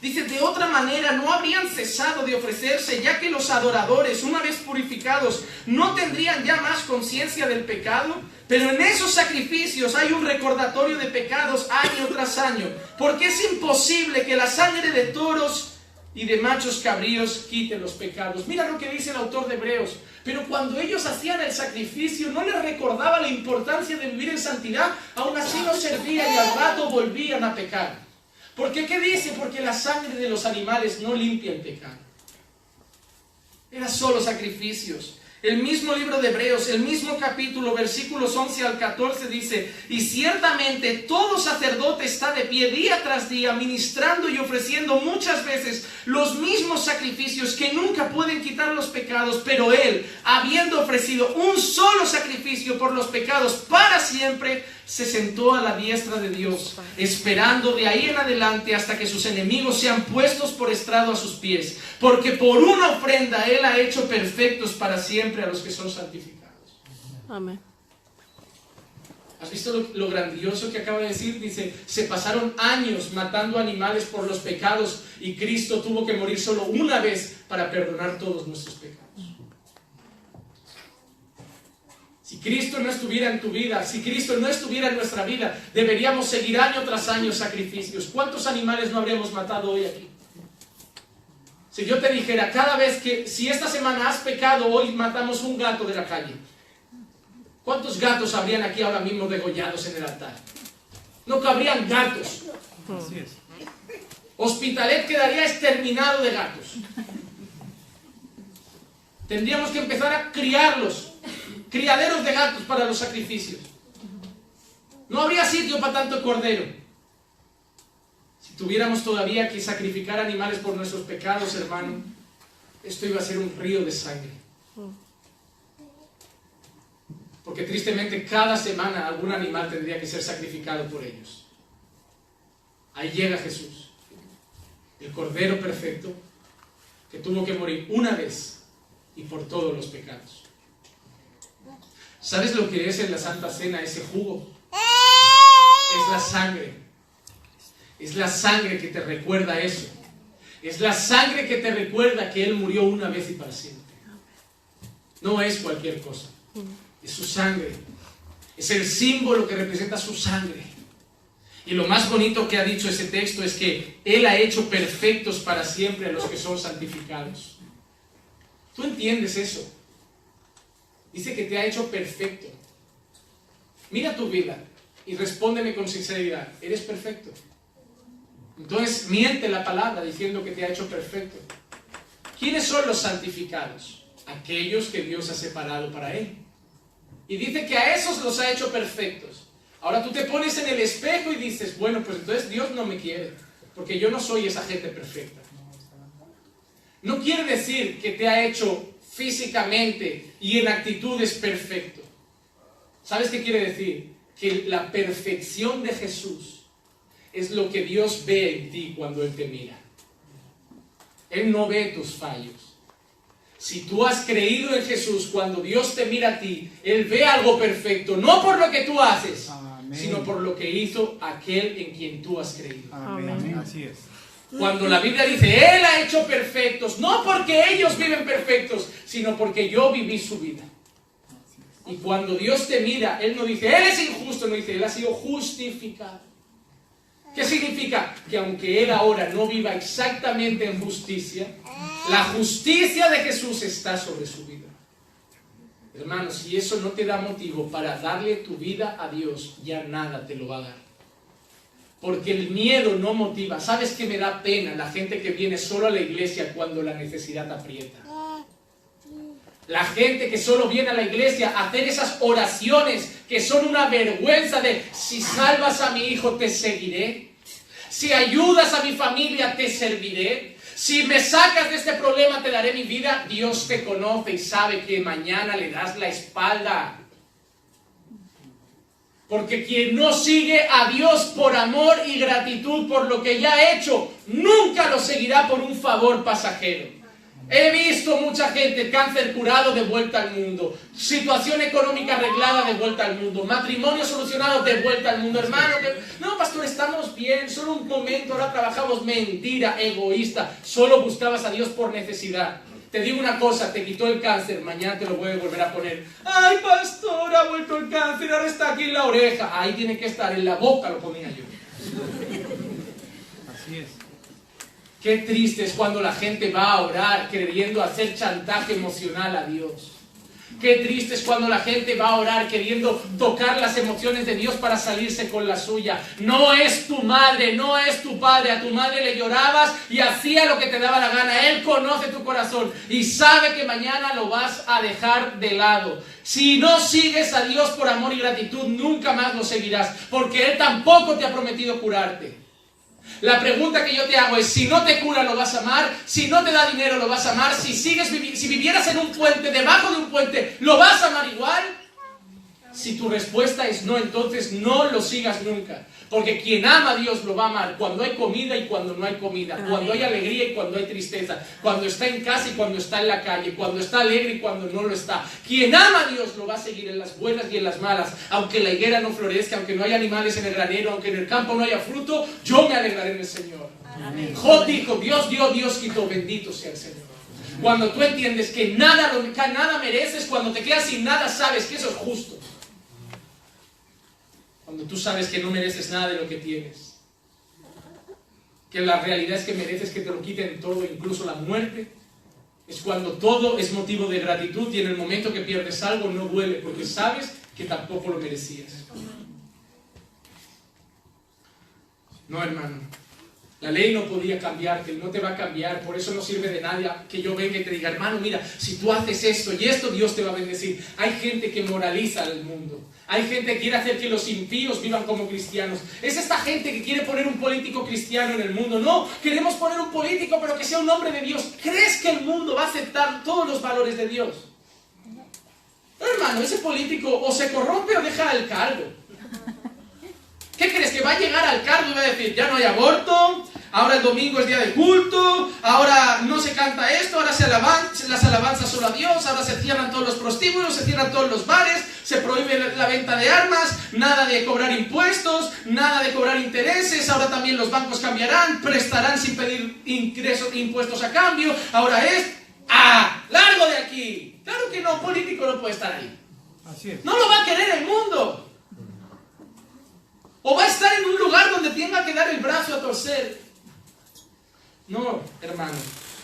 Dice, de otra manera no habrían cesado de ofrecerse, ya que los adoradores, una vez purificados, no tendrían ya más conciencia del pecado. Pero en esos sacrificios hay un recordatorio de pecados año tras año, porque es imposible que la sangre de toros y de machos cabríos quite los pecados. Mira lo que dice el autor de Hebreos. Pero cuando ellos hacían el sacrificio, no les recordaba la importancia de vivir en santidad, aún así no servía y al rato volvían a pecar. ¿Por qué? ¿Qué dice? Porque la sangre de los animales no limpia el pecado. Era solo sacrificios. El mismo libro de Hebreos, el mismo capítulo, versículos 11 al 14 dice, y ciertamente todo sacerdote está de pie día tras día, ministrando y ofreciendo muchas veces los mismos sacrificios que nunca pueden quitar los pecados, pero él, habiendo ofrecido un solo sacrificio por los pecados para siempre, se sentó a la diestra de Dios, esperando de ahí en adelante hasta que sus enemigos sean puestos por estrado a sus pies, porque por una ofrenda Él ha hecho perfectos para siempre a los que son santificados. Amén. ¿Has visto lo, lo grandioso que acaba de decir? Dice, se pasaron años matando animales por los pecados y Cristo tuvo que morir solo una vez para perdonar todos nuestros pecados. Si Cristo no estuviera en tu vida, si Cristo no estuviera en nuestra vida, deberíamos seguir año tras año sacrificios. ¿Cuántos animales no habríamos matado hoy aquí? Si yo te dijera, cada vez que, si esta semana has pecado, hoy matamos un gato de la calle. ¿Cuántos gatos habrían aquí ahora mismo degollados en el altar? No cabrían gatos. Así es. Hospitalet quedaría exterminado de gatos. Tendríamos que empezar a criarlos, criaderos de gatos para los sacrificios. No habría sitio para tanto cordero. Si tuviéramos todavía que sacrificar animales por nuestros pecados, hermano, esto iba a ser un río de sangre. Porque tristemente cada semana algún animal tendría que ser sacrificado por ellos. Ahí llega Jesús, el Cordero perfecto, que tuvo que morir una vez y por todos los pecados. ¿Sabes lo que es en la Santa Cena ese jugo? Es la sangre. Es la sangre que te recuerda eso. Es la sangre que te recuerda que Él murió una vez y para siempre. No es cualquier cosa. Es su sangre. Es el símbolo que representa su sangre. Y lo más bonito que ha dicho ese texto es que Él ha hecho perfectos para siempre a los que son santificados. ¿Tú entiendes eso? Dice que te ha hecho perfecto. Mira tu vida y respóndeme con sinceridad. ¿Eres perfecto? Entonces miente la palabra diciendo que te ha hecho perfecto. ¿Quiénes son los santificados? Aquellos que Dios ha separado para Él. Y dice que a esos los ha hecho perfectos. Ahora tú te pones en el espejo y dices, bueno, pues entonces Dios no me quiere, porque yo no soy esa gente perfecta. No quiere decir que te ha hecho físicamente y en actitudes perfecto. ¿Sabes qué quiere decir? Que la perfección de Jesús es lo que Dios ve en ti cuando Él te mira. Él no ve tus fallos. Si tú has creído en Jesús, cuando Dios te mira a ti, Él ve algo perfecto, no por lo que tú haces, Amén. sino por lo que hizo aquel en quien tú has creído. Amén. Amén. Así es. Cuando la Biblia dice, Él ha hecho perfectos, no porque ellos viven perfectos, sino porque yo viví su vida. Y cuando Dios te mira, Él no dice, Él es injusto, no dice, Él ha sido justificado. ¿Qué significa? Que aunque Él ahora no viva exactamente en justicia, la justicia de Jesús está sobre su vida. Hermanos, si eso no te da motivo para darle tu vida a Dios, ya nada te lo va a dar. Porque el miedo no motiva. ¿Sabes que me da pena la gente que viene solo a la iglesia cuando la necesidad aprieta? La gente que solo viene a la iglesia a hacer esas oraciones que son una vergüenza de si salvas a mi hijo te seguiré. Si ayudas a mi familia te serviré. Si me sacas de este problema te daré mi vida. Dios te conoce y sabe que mañana le das la espalda. Porque quien no sigue a Dios por amor y gratitud por lo que ya ha hecho, nunca lo seguirá por un favor pasajero. He visto mucha gente, cáncer curado de vuelta al mundo, situación económica arreglada de vuelta al mundo, matrimonio solucionado de vuelta al mundo, hermano. no, pastor, estamos bien, solo un momento, ahora trabajamos. Mentira, egoísta, solo buscabas a Dios por necesidad. Te digo una cosa, te quitó el cáncer, mañana te lo voy a volver a poner. Ay, pastor, ha vuelto el cáncer, ahora está aquí en la oreja. Ahí tiene que estar, en la boca lo ponía yo. Así es. Qué triste es cuando la gente va a orar queriendo hacer chantaje emocional a Dios. Qué triste es cuando la gente va a orar queriendo tocar las emociones de Dios para salirse con la suya. No es tu madre, no es tu padre. A tu madre le llorabas y hacía lo que te daba la gana. Él conoce tu corazón y sabe que mañana lo vas a dejar de lado. Si no sigues a Dios por amor y gratitud, nunca más lo seguirás, porque Él tampoco te ha prometido curarte. La pregunta que yo te hago es, si no te cura lo vas a amar, si no te da dinero lo vas a amar, si sigues vivi- si vivieras en un puente, debajo de un puente, lo vas a amar igual. Si tu respuesta es no, entonces no lo sigas nunca. Porque quien ama a Dios lo va a amar cuando hay comida y cuando no hay comida, cuando hay alegría y cuando hay tristeza, cuando está en casa y cuando está en la calle, cuando está alegre y cuando no lo está. Quien ama a Dios lo va a seguir en las buenas y en las malas, aunque la higuera no florezca, aunque no haya animales en el granero, aunque en el campo no haya fruto, yo me alegraré en el Señor. Job dijo, Dios dio, Dios quitó, bendito sea el Señor. Cuando tú entiendes que nada, nada mereces, cuando te quedas sin nada, sabes que eso es justo. Cuando tú sabes que no mereces nada de lo que tienes. Que la realidad es que mereces que te lo quiten todo, incluso la muerte. Es cuando todo es motivo de gratitud y en el momento que pierdes algo no duele porque sabes que tampoco lo merecías. No, hermano. La ley no podía cambiarte no te va a cambiar. Por eso no sirve de nada que yo venga y te diga, hermano, mira, si tú haces esto y esto, Dios te va a bendecir. Hay gente que moraliza al mundo. Hay gente que quiere hacer que los impíos vivan como cristianos. Es esta gente que quiere poner un político cristiano en el mundo. No, queremos poner un político, pero que sea un hombre de Dios. ¿Crees que el mundo va a aceptar todos los valores de Dios? No, hermano, ese político o se corrompe o deja el cargo. ¿Qué crees? ¿Que va a llegar al cargo y va a decir, ya no hay aborto, ahora el domingo es día de culto, ahora no se canta esto, ahora se alaban, las alabanzas solo a Dios, ahora se cierran todos los prostíbulos, se cierran todos los bares, se prohíbe la venta de armas, nada de cobrar impuestos, nada de cobrar intereses, ahora también los bancos cambiarán, prestarán sin pedir ingresos, impuestos a cambio, ahora es, ¡ah! ¡Largo de aquí! Claro que no, político no puede estar ahí. Así es. No lo va a querer el mundo. O va a estar en un lugar donde tenga que dar el brazo a torcer. No, hermano.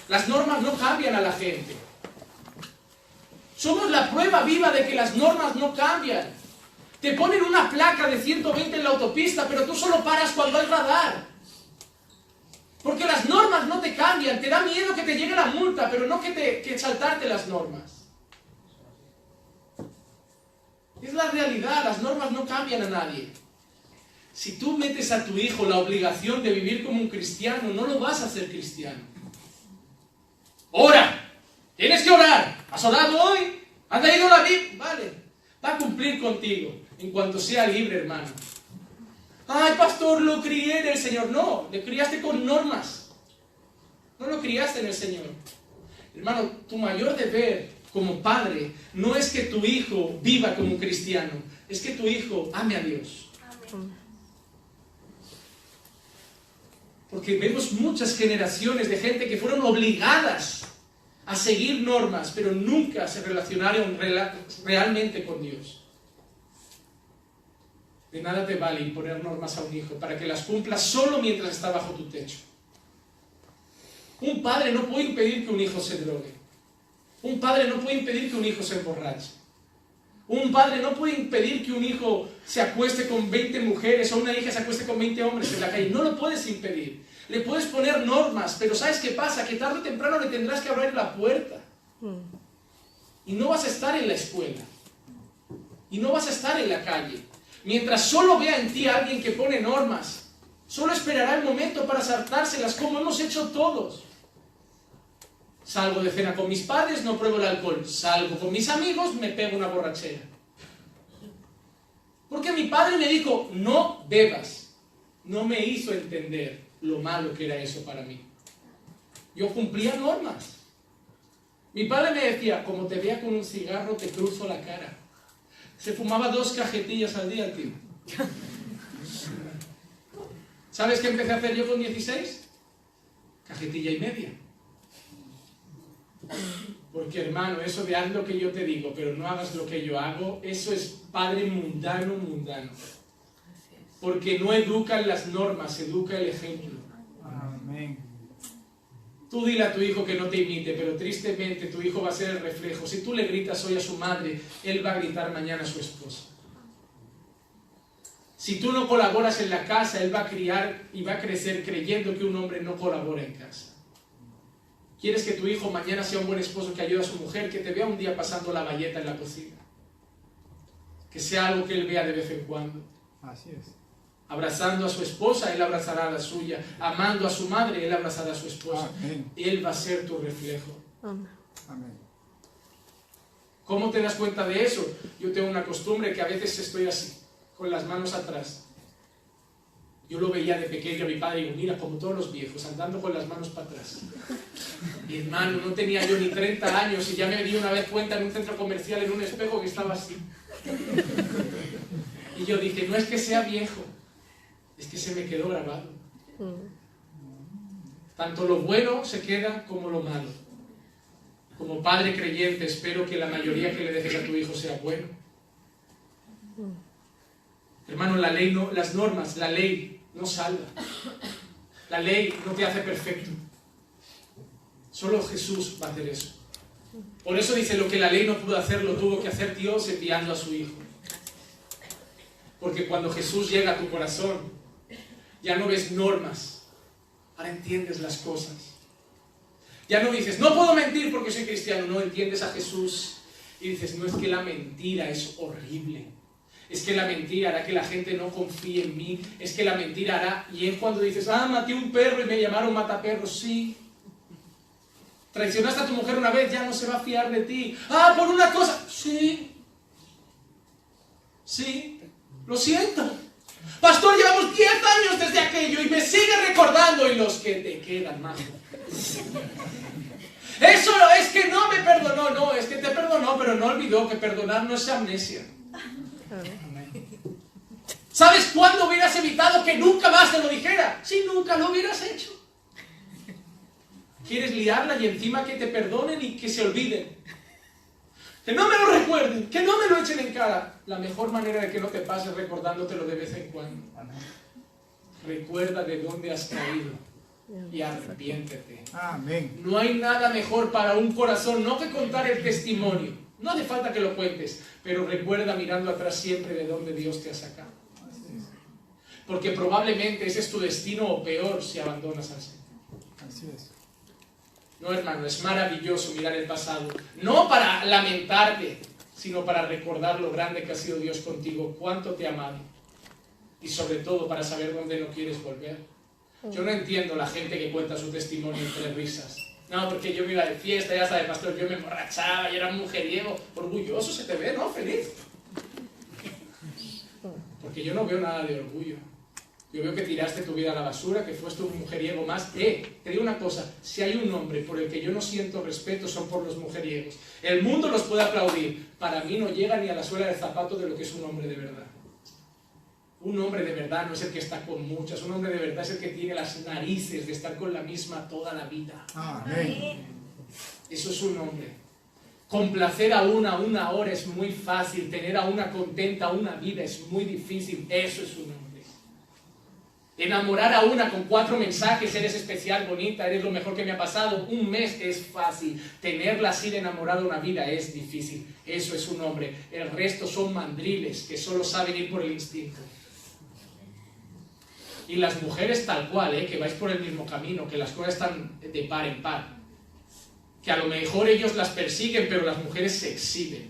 Las normas no cambian a la gente. Somos la prueba viva de que las normas no cambian. Te ponen una placa de 120 en la autopista, pero tú solo paras cuando hay radar. Porque las normas no te cambian. Te da miedo que te llegue la multa, pero no que, te, saltarte las normas. Es la realidad. Las normas no cambian a nadie. Si tú metes a tu hijo la obligación de vivir como un cristiano, no lo vas a hacer cristiano. Ora, tienes que orar. ¿Has orado hoy? ¿Has leído la Biblia? Vale, va a cumplir contigo en cuanto sea libre, hermano. Ay, pastor, lo crié en el Señor. No, le criaste con normas. No lo criaste en el Señor. Hermano, tu mayor deber como padre no es que tu hijo viva como un cristiano, es que tu hijo ame a Dios. Porque vemos muchas generaciones de gente que fueron obligadas a seguir normas, pero nunca se relacionaron realmente con Dios. De nada te vale imponer normas a un hijo para que las cumplas solo mientras está bajo tu techo. Un padre no puede impedir que un hijo se drogue. Un padre no puede impedir que un hijo se emborrache. Un padre no puede impedir que un hijo se acueste con 20 mujeres o una hija se acueste con 20 hombres en la calle. No lo puedes impedir. Le puedes poner normas, pero ¿sabes qué pasa? Que tarde o temprano le tendrás que abrir la puerta. Y no vas a estar en la escuela. Y no vas a estar en la calle. Mientras solo vea en ti a alguien que pone normas, solo esperará el momento para saltárselas como hemos hecho todos. Salgo de cena con mis padres, no pruebo el alcohol. Salgo con mis amigos, me pego una borrachera. Porque mi padre me dijo, no bebas. No me hizo entender lo malo que era eso para mí. Yo cumplía normas. Mi padre me decía, como te vea con un cigarro, te cruzo la cara. Se fumaba dos cajetillas al día, tío. ¿Sabes qué empecé a hacer yo con 16? Cajetilla y media. Porque hermano, eso de haz lo que yo te digo, pero no hagas lo que yo hago, eso es padre mundano, mundano. Porque no educan las normas, educa el ejemplo. Amén. Tú dile a tu hijo que no te imite, pero tristemente tu hijo va a ser el reflejo. Si tú le gritas hoy a su madre, él va a gritar mañana a su esposa. Si tú no colaboras en la casa, él va a criar y va a crecer creyendo que un hombre no colabora en casa. Quieres que tu hijo mañana sea un buen esposo que ayude a su mujer, que te vea un día pasando la valleta en la cocina. Que sea algo que él vea de vez en cuando. Así es. Abrazando a su esposa, él abrazará a la suya. Amando a su madre, él abrazará a su esposa. Amén. Él va a ser tu reflejo. Amén. ¿Cómo te das cuenta de eso? Yo tengo una costumbre que a veces estoy así, con las manos atrás. Yo lo veía de pequeño a mi padre y digo, mira, como todos los viejos, andando con las manos para atrás. Mi hermano, no tenía yo ni 30 años y ya me di una vez cuenta en un centro comercial en un espejo que estaba así. Y yo dije, no es que sea viejo, es que se me quedó grabado. Tanto lo bueno se queda como lo malo. Como padre creyente, espero que la mayoría que le dejes a tu hijo sea bueno. Hermano, la ley no, las normas, la ley no salva. La ley no te hace perfecto. Solo Jesús va a hacer eso. Por eso dice, lo que la ley no pudo hacer, lo tuvo que hacer Dios enviando a su Hijo. Porque cuando Jesús llega a tu corazón, ya no ves normas, ahora entiendes las cosas. Ya no dices, no puedo mentir porque soy cristiano, no entiendes a Jesús y dices, no es que la mentira es horrible. Es que la mentira hará que la gente no confíe en mí. Es que la mentira hará. Y es cuando dices, ah, maté un perro y me llamaron mataperros. Sí. Traicionaste a tu mujer una vez, ya no se va a fiar de ti. Ah, por una cosa. Sí. Sí. Lo siento. Pastor, llevamos 10 años desde aquello y me sigue recordando y los que te quedan, más. Eso es que no me perdonó, no, es que te perdonó, pero no olvidó que perdonar no es amnesia. ¿Sabes cuándo hubieras evitado que nunca más te lo dijera? Si nunca lo hubieras hecho. Quieres liarla y encima que te perdonen y que se olviden. Que no me lo recuerden, que no me lo echen en cara. La mejor manera de que no te pase es recordándotelo de vez en cuando. Recuerda de dónde has caído y arrepiéntete. Amén. No hay nada mejor para un corazón, no que contar el testimonio. No hace falta que lo cuentes, pero recuerda mirando atrás siempre de dónde Dios te ha sacado. Porque probablemente ese es tu destino o peor si abandonas al Señor. Así es. No, hermano, es maravilloso mirar el pasado. No para lamentarte, sino para recordar lo grande que ha sido Dios contigo, cuánto te ha amado. Y sobre todo para saber dónde no quieres volver. Yo no entiendo la gente que cuenta su testimonio entre risas. No, porque yo me iba de fiesta, ya sabes, pastor, yo me emborrachaba, yo era mujeriego. Orgulloso se te ve, ¿no? Feliz. Porque yo no veo nada de orgullo. Yo veo que tiraste tu vida a la basura, que fuiste un mujeriego más. Eh, te digo una cosa, si hay un hombre por el que yo no siento respeto son por los mujeriegos. El mundo los puede aplaudir. Para mí no llega ni a la suela del zapato de lo que es un hombre de verdad. Un hombre de verdad no es el que está con muchas, un hombre de verdad es el que tiene las narices de estar con la misma toda la vida. Amén. Eso es un hombre. Complacer a una una hora es muy fácil, tener a una contenta una vida es muy difícil. Eso es un hombre. Enamorar a una con cuatro mensajes, eres especial, bonita, eres lo mejor que me ha pasado, un mes es fácil. Tenerla así de enamorada una vida es difícil. Eso es un hombre. El resto son mandriles que solo saben ir por el instinto. Y las mujeres tal cual, ¿eh? que vais por el mismo camino, que las cosas están de par en par. Que a lo mejor ellos las persiguen, pero las mujeres se exhiben.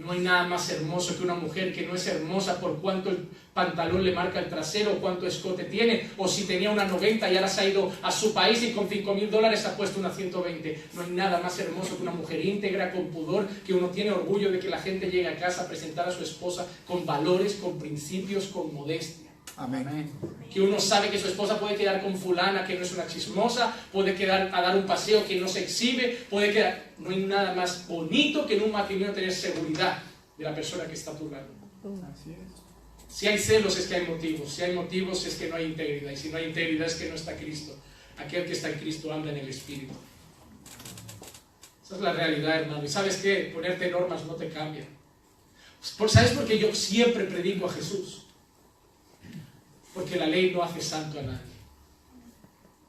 No hay nada más hermoso que una mujer que no es hermosa por cuánto el pantalón le marca el trasero, cuánto escote tiene, o si tenía una 90 y ahora se ha ido a su país y con 5 mil dólares ha puesto una 120. No hay nada más hermoso que una mujer íntegra, con pudor, que uno tiene orgullo de que la gente llegue a casa a presentar a su esposa con valores, con principios, con modestia. Amén. Que uno sabe que su esposa puede quedar con fulana, que no es una chismosa, puede quedar a dar un paseo que no se exhibe, puede quedar... No hay nada más bonito que en un matrimonio tener seguridad de la persona que está a tu lado. Así es. Si hay celos es que hay motivos, si hay motivos es que no hay integridad, y si no hay integridad es que no está Cristo. Aquel que está en Cristo anda en el Espíritu. Esa es la realidad, hermano. Y sabes qué, ponerte normas no te cambia. ¿Sabes por qué yo siempre predico a Jesús? Porque la ley no hace santo a nadie.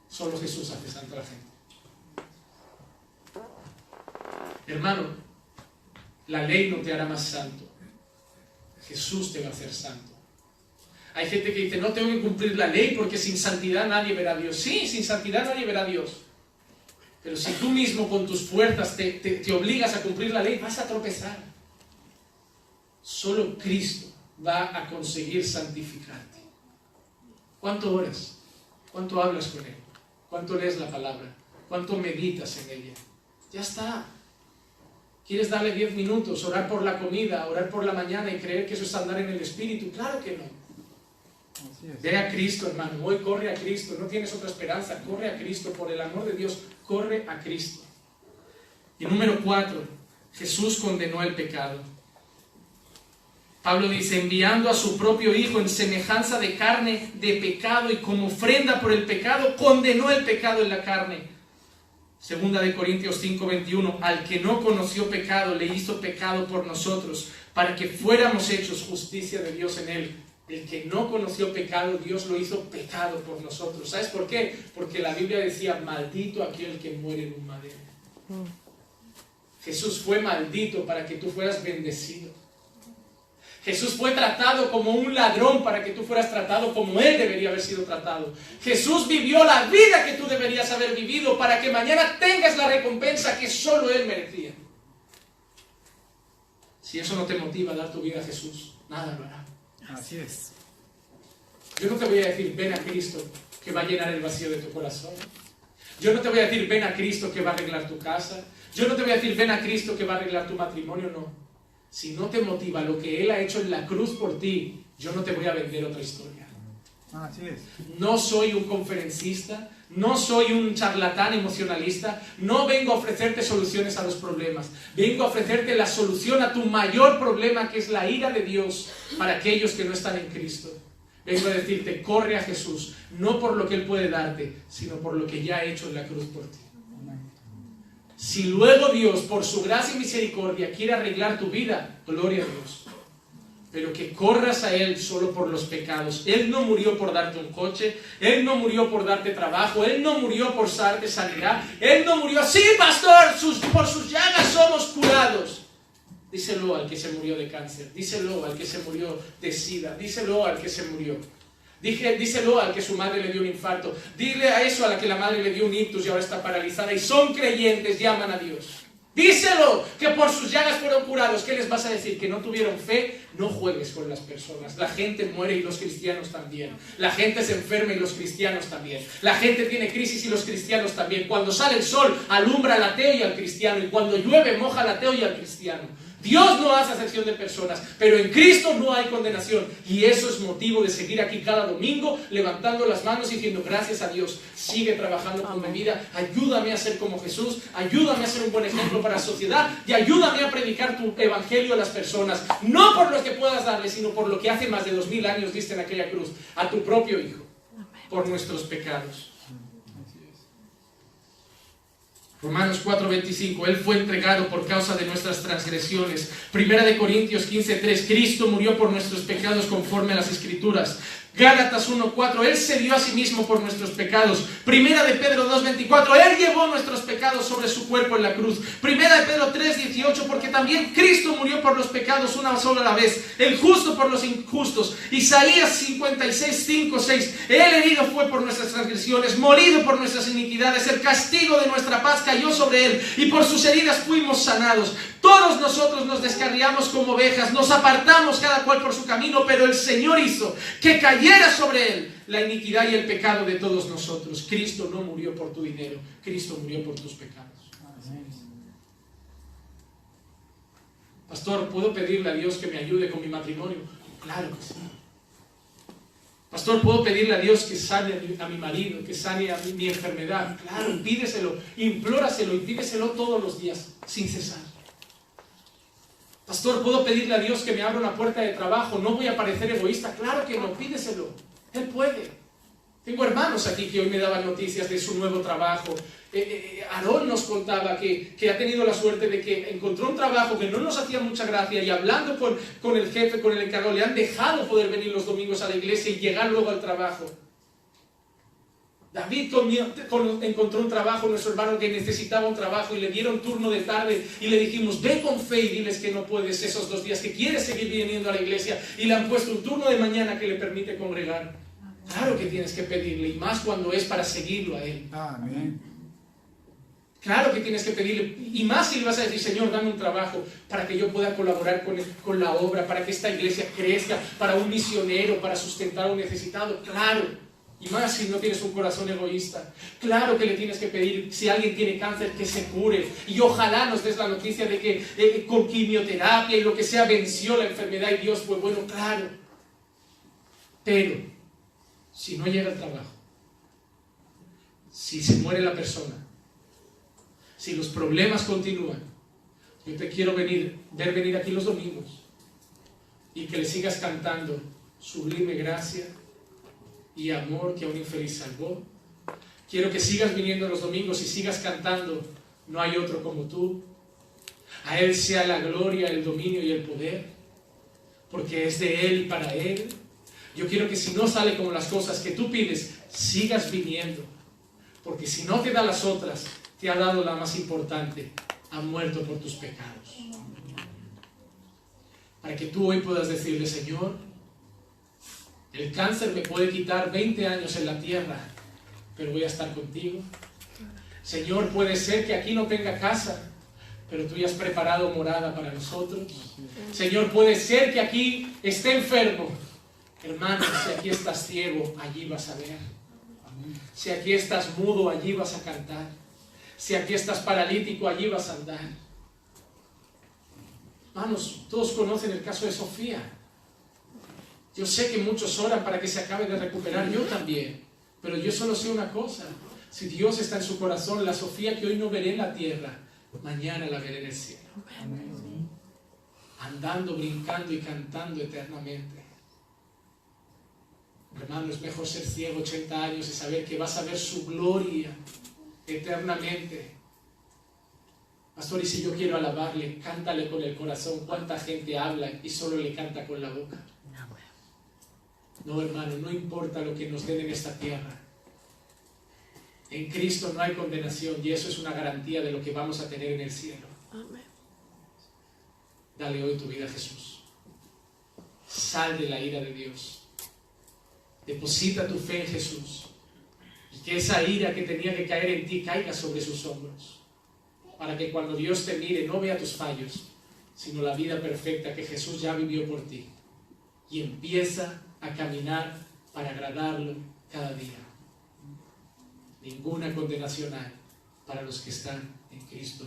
Solo Jesús hace santo a la gente. Hermano, la ley no te hará más santo. Jesús te va a hacer santo. Hay gente que dice, no tengo que cumplir la ley porque sin santidad nadie verá a Dios. Sí, sin santidad nadie verá a Dios. Pero si tú mismo con tus fuerzas te, obligas a cumplir la ley, vas a tropezar. Solo Cristo va a conseguir santificarte. ¿Cuánto oras? ¿Cuánto hablas con Él? ¿Cuánto lees la palabra? ¿Cuánto meditas en ella? Ya está. ¿Quieres darle 10 minutos, orar por la comida, orar por la mañana y creer que eso es andar en el Espíritu? Claro que no. Ve a Cristo, hermano. Hoy corre a Cristo. No tienes otra esperanza. Corre a Cristo. Por el amor de Dios, corre a Cristo. Y número cuatro, Jesús condenó el pecado. Pablo dice, enviando a su propio Hijo en semejanza de carne de pecado y como ofrenda por el pecado, condenó el pecado en la carne. Segunda de Corintios 5:21, al que no conoció pecado, le hizo pecado por nosotros, para que fuéramos hechos justicia de Dios en él. El que no conoció pecado, Dios lo hizo pecado por nosotros. ¿Sabes por qué? Porque la Biblia decía, maldito aquel que muere en un madero. Jesús fue maldito para que tú fueras bendecido. Jesús fue tratado como un ladrón para que tú fueras tratado como Él debería haber sido tratado. Jesús vivió la vida que tú deberías haber vivido para que mañana tengas la recompensa que solo Él merecía. Si eso no te motiva a dar tu vida a Jesús, nada lo hará. Así es. Yo no te voy a decir, ven a Cristo que va a llenar el vacío de tu corazón. Yo no te voy a decir, ven a Cristo que va a arreglar tu casa. Yo no te voy a decir, ven a Cristo que va a arreglar tu matrimonio, no. Si no te motiva lo que Él ha hecho en la cruz por ti, yo no te voy a vender otra historia. Así es. No soy un conferencista, no soy un charlatán emocionalista, no vengo a ofrecerte soluciones a los problemas, vengo a ofrecerte la solución a tu mayor problema que es la ira de Dios para aquellos que no están en Cristo. Vengo a decirte, corre a Jesús, no por lo que Él puede darte, sino por lo que ya ha hecho en la cruz por ti. Si luego Dios, por su gracia y misericordia, quiere arreglar tu vida, gloria a Dios. Pero que corras a Él solo por los pecados. Él no murió por darte un coche, Él no murió por darte trabajo, Él no murió por darte sanidad, Él no murió, sí, pastor, sus- por sus llagas somos curados. Díselo al que se murió de cáncer, díselo al que se murió de sida, díselo al que se murió. Dije, díselo al que su madre le dio un infarto. Dile a eso a la que la madre le dio un ictus y ahora está paralizada y son creyentes, llaman a Dios. Díselo que por sus llagas fueron curados. ¿Qué les vas a decir? Que no tuvieron fe. No juegues con las personas. La gente muere y los cristianos también. La gente se enferma y los cristianos también. La gente tiene crisis y los cristianos también. Cuando sale el sol, alumbra al ateo y al cristiano. Y cuando llueve, moja al ateo y al cristiano. Dios no hace acepción de personas, pero en Cristo no hay condenación. Y eso es motivo de seguir aquí cada domingo, levantando las manos y diciendo, gracias a Dios, sigue trabajando con mi vida, ayúdame a ser como Jesús, ayúdame a ser un buen ejemplo para la sociedad y ayúdame a predicar tu evangelio a las personas. No por lo que puedas darle, sino por lo que hace más de dos mil años diste en aquella cruz, a tu propio Hijo, por nuestros pecados. Así es. Romanos 4:25, Él fue entregado por causa de nuestras transgresiones. Primera de Corintios 15:3, Cristo murió por nuestros pecados conforme a las Escrituras. Gálatas 1:4, Él se dio a sí mismo por nuestros pecados. Primera de Pedro 2:24, Él llevó nuestros pecados sobre su cuerpo en la cruz. Primera de Pedro 3:18, porque también Cristo murió por los pecados una sola vez, el justo por los injustos. Isaías 56:5, 6, Él herido fue por nuestras transgresiones, morido por nuestras iniquidades, el castigo de nuestra paz cayó sobre Él y por sus heridas fuimos sanados. Todos nosotros nos descarriamos como ovejas, nos apartamos cada cual por su camino, pero el Señor hizo que cayera sobre Él la iniquidad y el pecado de todos nosotros. Cristo no murió por tu dinero, Cristo murió por tus pecados. Pastor, ¿puedo pedirle a Dios que me ayude con mi matrimonio? Claro que sí. Pastor, ¿puedo pedirle a Dios que sane a mi, a mi marido, que sane a mi, mi enfermedad? Claro, pídeselo, implóraselo y pídeselo todos los días, sin cesar. Pastor, ¿puedo pedirle a Dios que me abra una puerta de trabajo? No voy a parecer egoísta. Claro que no, pídeselo. Él puede. Tengo hermanos aquí que hoy me daban noticias de su nuevo trabajo. Eh, eh, Aarón nos contaba que, que ha tenido la suerte de que encontró un trabajo que no nos hacía mucha gracia y hablando con, con el jefe, con el encargado, le han dejado poder venir los domingos a la iglesia y llegar luego al trabajo. David encontró un trabajo, nuestro hermano que necesitaba un trabajo y le dieron turno de tarde y le dijimos, ve con fe y diles que no puedes esos dos días, que quieres seguir viniendo a la iglesia y le han puesto un turno de mañana que le permite congregar. Claro que tienes que pedirle y más cuando es para seguirlo a él. Amén. Claro que tienes que pedirle, y más si le vas a decir, Señor, dame un trabajo para que yo pueda colaborar con, con la obra, para que esta iglesia crezca, para un misionero, para sustentar a un necesitado. Claro, Y más si no tienes un corazón egoísta. Claro que le tienes que pedir, si alguien tiene cáncer, que se cure. Y ojalá nos des la noticia de que eh, con quimioterapia y lo que sea venció la enfermedad y Dios fue bueno, claro. Pero, si no llega el trabajo, si se muere la persona, si los problemas continúan, yo te quiero venir, ver venir aquí los domingos y que le sigas cantando sublime gracia y amor que a un infeliz salvó. Quiero que sigas viniendo los domingos y sigas cantando, no hay otro como tú. A Él sea la gloria, el dominio y el poder, porque es de Él y para Él. Yo quiero que si no sale como las cosas que tú pides, sigas viniendo, porque si no te da las otras, te ha dado la más importante, ha muerto por tus pecados. Para que tú hoy puedas decirle, Señor, el cáncer me puede quitar 20 años en la tierra, pero voy a estar contigo. Señor, puede ser que aquí no tenga casa, pero tú ya has preparado morada para nosotros. Señor, puede ser que aquí esté enfermo. Hermano, si aquí estás ciego, allí vas a ver. Si aquí estás mudo, allí vas a cantar. Si aquí estás paralítico, allí vas a andar. Vamos, todos conocen el caso de Sofía. Yo sé que muchos oran para que se acabe de recuperar, yo también. Pero yo solo sé una cosa. Si Dios está en su corazón, la Sofía que hoy no veré en la tierra, mañana la veré en el cielo. Andando, brincando y cantando eternamente. Hermano, es mejor ser ciego 80 años y saber que vas a ver su gloria eternamente. Pastor, y si yo quiero alabarle, cántale con el corazón. ¿Cuánta gente habla y solo le canta con la boca? No, hermano, no importa lo que nos den en esta tierra. En Cristo no hay condenación y eso es una garantía de lo que vamos a tener en el cielo. Dale hoy tu vida a Jesús. Sal de la ira de Dios. Deposita tu fe en Jesús. Y que esa ira que tenía que caer en ti caiga sobre sus hombros. Para que cuando Dios te mire no vea tus fallos, sino la vida perfecta que Jesús ya vivió por ti. Y empieza a caminar para agradarlo cada día. Ninguna condenación hay para los que están en Cristo.